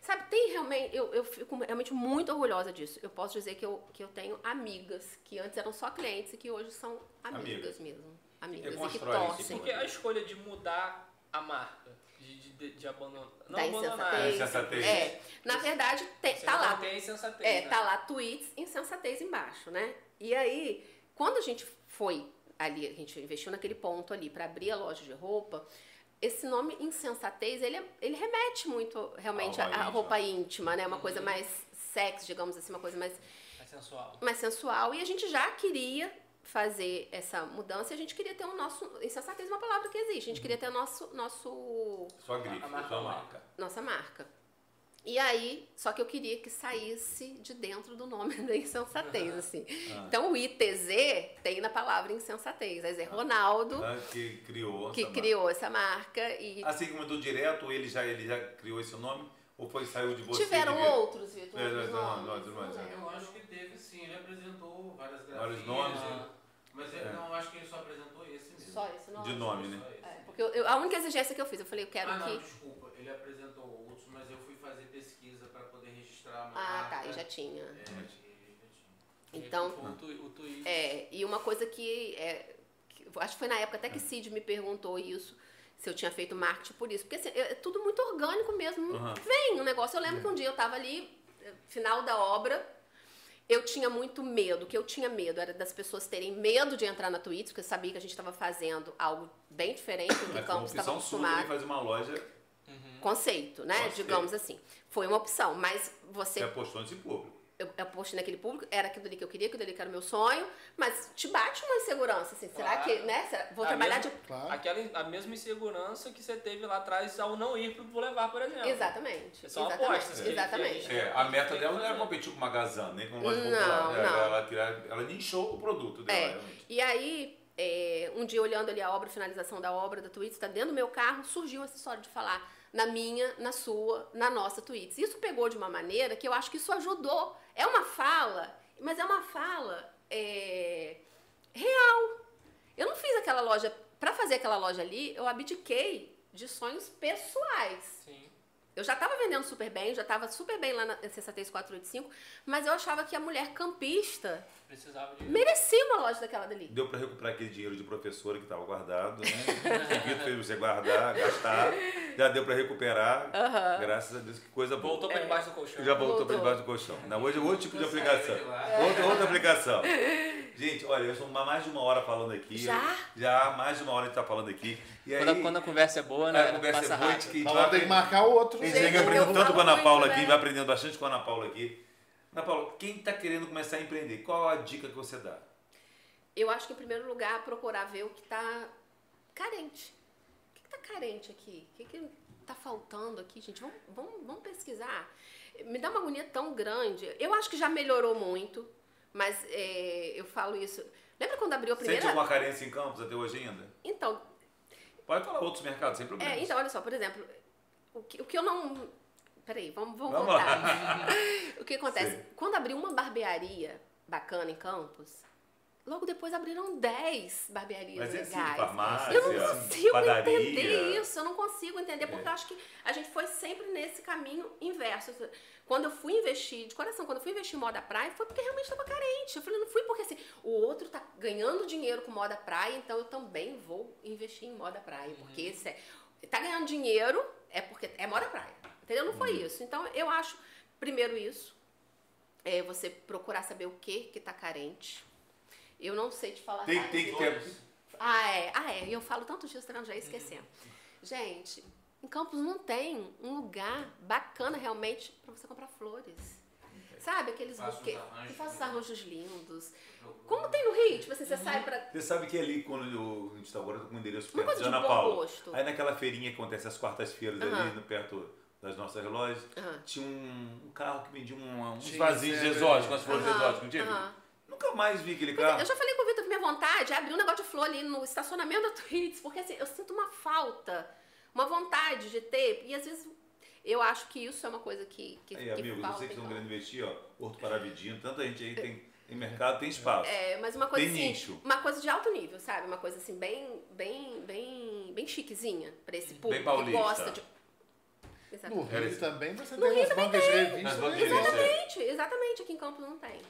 sabe, tem realmente, eu, eu fico realmente muito orgulhosa disso. Eu posso dizer que eu, que eu tenho amigas que antes eram só clientes e que hoje são amigas, Amigas. mesmo. Amigas e que torcem. Porque a escolha de mudar a marca, de, de, de, de abandonar. Não Da abandonar. insensatez. Da insensatez. É, na verdade, tem, Você tá lá. a insensatez, É, né? tá lá tweets, insensatez embaixo, né? E aí, quando a gente foi ali, a gente investiu naquele ponto ali para abrir a loja de roupa, esse nome insensatez, ele, é- ele remete muito realmente A à roupa íntima, né? Uma coisa mais sexy, digamos assim, uma coisa mais, É sensual. mais sensual. E a gente já queria fazer essa mudança e a gente queria ter o nosso... Insensatez é uma palavra que existe. A gente queria ter o nosso... nosso Sua grife, A marca sua marca. nossa marca. E aí, só que eu queria que saísse de dentro do nome da insensatez, assim. Ah. Então, o ITZ tem na palavra insensatez. Aí é Ronaldo Tá? Que criou que essa criou essa marca e marca. Assim como do direto, ele já, ele já criou esse nome? Ou foi saiu de você? tiveram de ver? outros, Vitor. É, outros não, não, não, mas não é. lembro. Eu acho que teve sim, ele apresentou várias grafias. Vários nomes, né? né? Mas eu É. não acho que ele só apresentou esse mesmo. Só esse nome? De nome, né? É, porque eu- eu- a única exigência que eu fiz, eu falei, eu quero ah, não, que... desculpa, ele apresentou outros, mas eu fui fazer pesquisa para poder registrar a Ah, marca. tá, e já tinha. É, já tinha. Então, O, tu, o tweet. É, e uma coisa que, é, que- acho que foi na época até que Cid me perguntou isso, se eu tinha feito marketing por isso. Porque assim, é é tudo muito orgânico mesmo. Aham. Vem um negócio. Eu lembro que um dia eu tava ali, eh, final da obra, eu tinha muito medo. O que eu tinha medo era das pessoas terem medo de entrar na Twitch, porque eu sabia que a gente estava fazendo algo bem diferente do que o foi uma Campos estava sua acostumado. fazer uma loja Conceito, né? Digamos assim. Foi uma opção, mas você que apostou nesse público. Eu, eu postei naquele público, era aquilo ali que eu queria, aquilo ali que era o meu sonho, mas te bate uma insegurança, assim, será Claro. que, né? será- vou A trabalhar mesma- de... Claro. Aquela, a mesma insegurança que você teve lá atrás ao não ir pro Boulevard, por exemplo. Exatamente, É só exatamente, apostas, que- exatamente. É, a meta dela não era competir com uma Gazan, nem com uma loja Não, popular. Ela, não. ela, queria- ela nichou o produto dela, É. realmente. E aí, é, um dia olhando ali a obra, a finalização da obra da Twitch, tá dentro do meu carro, surgiu essa história de falar na minha, na sua, na nossa Twitch. Isso pegou de uma maneira que eu acho que isso ajudou. É uma fala, mas é uma fala é, real. Eu não fiz aquela loja, pra fazer aquela loja ali, eu abdiquei de sonhos pessoais. Sim. Eu já estava vendendo super bem, já estava super bem lá na Sensatez 485, mas eu achava que a mulher campista Precisava de. merecia uma loja daquela dali. Deu para recuperar aquele dinheiro de professora que estava guardado, né? O Vitor fez você guardar, gastar. Já deu para recuperar. Graças a Deus, que coisa boa. Voltou pra debaixo do colchão. Já voltou para Voltou. debaixo do colchão. Não, hoje é outro tipo de aplicação. Outra, outra aplicação. Gente, olha, eu sou mais de uma hora falando aqui. Já? Já, mais de uma hora a gente tá falando aqui. E aí, Quando, a, quando a conversa é boa, né? a conversa passa é boa, rápido. gente, a gente vai ter que aprender- marcar outro. a gente segue eu aprendendo tanto com a Ana Paula muito, aqui, né? vai aprendendo bastante com a Ana Paula aqui. Ana Paula, quem está querendo começar a empreender, qual a dica que você dá? Eu acho que, em primeiro lugar, procurar ver o que está carente. O que está carente aqui? O que está faltando aqui, gente? Vamos, vamos, vamos pesquisar. me dá uma agonia tão grande. Eu acho que já melhorou muito, mas é, eu falo isso. Lembra quando abriu a primeira? Sente alguma carência em Campos até hoje ainda? Então, Pode falar outros mercados, sem problema. é, então, olha só, por exemplo, o que, o que eu não. Peraí, vamos, vamos, Vamos voltar. o que acontece? Sei. Quando abriu uma barbearia bacana em Campos, logo depois abriram 10 barbearias Mas assim, legais. farmácia, Eu não consigo padaria. entender isso, eu não consigo entender, porque É. eu acho que a gente foi sempre nesse caminho inverso. Quando eu fui investir, de coração, quando eu fui investir em moda praia, foi porque realmente estava carente. Eu falei, não fui porque assim, o outro tá ganhando dinheiro com moda praia, então eu também vou investir em moda praia, porque esse é, tá ganhando dinheiro é porque é moda praia. Entendeu? Não foi isso. Então eu acho, primeiro isso, é você procurar saber o que que tá carente. Eu não sei te falar. Tem, nada. tem que ter. Ah, é. Ah, é. E eu falo tanto disso, tá vendo? Já ia esquecendo. Gente, em Campos não tem um lugar bacana realmente pra você comprar flores. Sabe? Aqueles buquês. arranjos, Que faz os né? arranjos lindos. Como tem no Rio? Tipo assim, você sai pra. Você sabe que ali, quando eu, a gente está agora com o endereço perto de Ana Paula. gosto. Aí naquela feirinha que acontece às quartas-feiras ali, Aham. no- perto das nossas lojas, Aham. tinha um, carro que vendia um, uns vasinhos é, exóticos, umas flores exóticas, não tinha? Nunca mais vi aquele é, carro. eu já falei com o Vitor que minha vontade é abrir um negócio de flor ali no estacionamento da Twits, porque assim, eu sinto uma falta, uma vontade de ter, e às vezes eu acho que isso é uma coisa que, que, Aí, que amigos, falta. vocês que estão querendo investir, ó, Horto Paravidinho, tanta gente aí tem, tem mercado, tem espaço. É, mas uma coisa Tem assim, nicho. uma coisa de alto nível, sabe? Uma coisa assim bem, bem, bem, bem chiquezinha pra esse público que paulista. gosta de. No Exatamente. Era Rio também você No tem Rio as bancas né? de revista. Exatamente, exatamente. Aqui em Campos não tem.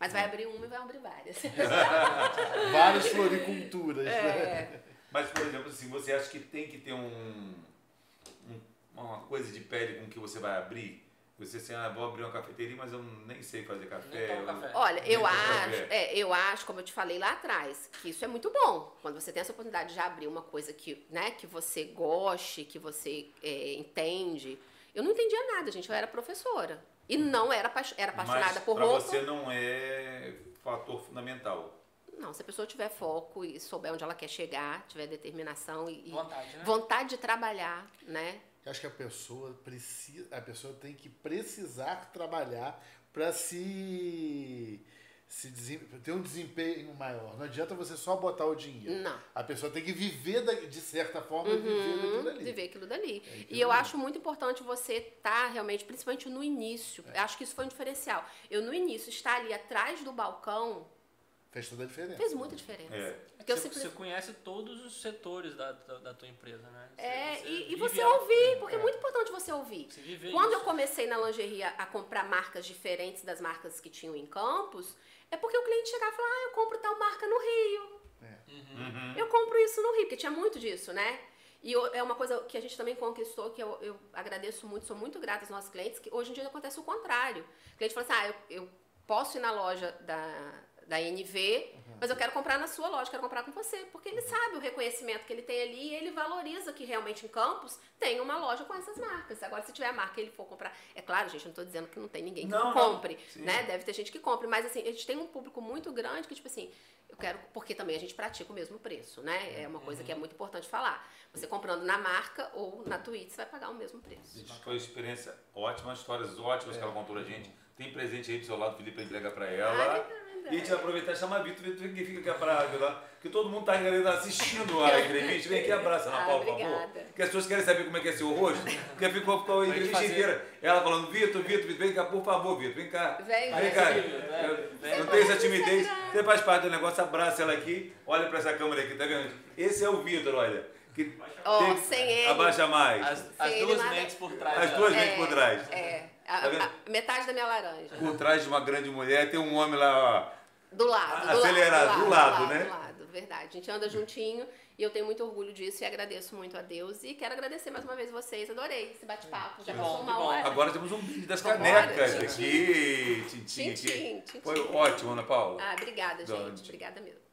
Mas vai abrir uma e vai abrir várias. Várias floriculturas. né? É. Mas, por exemplo, assim, você acha que tem que ter um, um- uma coisa de pele com que você vai abrir? Você assim, ah, vou abrir uma cafeteria, mas eu nem sei fazer café. Eu- café. Olha, eu acho, café. é, eu acho, como eu te falei lá atrás, que isso é muito bom. Quando você tem essa oportunidade de abrir uma coisa que, né, que você goste, que você é, entende. Eu não entendia nada, gente. Eu era professora. E não era, era apaixonada mas por pra roupa. você não é fator fundamental. Não, se a pessoa tiver foco e souber onde ela quer chegar, tiver determinação e, e Vontade, né? vontade de trabalhar, né? Eu acho que a pessoa precisa, a pessoa tem que precisar trabalhar para se, se desem- ter um desempenho maior. Não adianta você só botar o dinheiro. Não. A pessoa tem que viver da- de certa forma viver daquilo ali. Viver aquilo dali. É aquilo e eu acho muito importante você estar realmente, principalmente no início. É. Acho que isso foi um diferencial. Eu, no início, estar ali atrás do balcão Fez toda a diferença. fez muita diferença. É. Porque eu você, sempre. você conhece todos os setores da, da, da tua empresa, né? Você- É, você e, e você ouvir, porque é muito importante você ouvir. Você Quando eu isso. comecei na lingerie a, comprar marcas diferentes das marcas que tinham em Campos, é porque o cliente chegava e falava, ah, eu compro tal marca no Rio. Uhum. Eu compro isso no Rio, porque tinha muito disso, né? E eu- é uma coisa que a gente também conquistou, que eu, eu agradeço muito, sou muito grata aos nossos clientes, que hoje em dia acontece o contrário. O cliente fala assim, ah, eu, eu posso ir na loja da, da NV, mas eu quero comprar na sua loja, quero comprar com você. Porque ele sabe o reconhecimento que ele tem ali e ele valoriza que realmente em Campos tem uma loja com essas marcas. Agora, se tiver a marca e ele for comprar... É claro, gente, eu não estou dizendo que não tem ninguém que Não, não, não. compre, Sim. né? Deve ter gente que compre, mas assim, a gente tem um público muito grande que, tipo assim, eu quero, porque também a gente pratica o mesmo preço, né? É uma coisa que é muito importante falar. Você comprando na marca ou na Twitch, você vai pagar o mesmo preço. Gente, foi uma experiência ótima, histórias ótimas que ela contou pra gente. Tem presente aí do seu lado, Felipe, pra entregar pra ela. E a gente vai aproveitar e chamar Vitor, Vitor, vem aqui, fica aqui pra que todo mundo tá querendo assistindo a entrevista. Vem aqui, abraça Ana Ah, por favor. Porque as pessoas querem saber como é que é seu rosto, porque ficou, ficou a entrevista inteira. Ela falando, Vitor, Vitor, Vitor, vem cá, por favor, Vitor, vem cá. Vem, Vem vem. cá. Vem. Não tem essa timidez. Você faz parte do negócio, abraça ela aqui, olha pra essa câmera aqui, tá vendo? Esse é o Vitor, olha. Que tem- sem ele. Abaixa mais. As, as duas mentes por trás. As duas É, mentes por trás. É. A, Tá a- metade da minha laranja. Por trás de uma grande mulher tem um homem lá, ó. Do lado. do Acelerado, lado, do lado, né? Do lado, verdade. A gente anda juntinho e eu tenho muito orgulho disso e agradeço muito a Deus. E quero agradecer mais uma vez vocês. Adorei esse bate-papo. Já passou uma hora. Agora temos um brinde das canecas aqui. Tintim tchim, tchim, Foi ótimo, Ana Paula. Ah, obrigada, Da gente. Obrigada mesmo.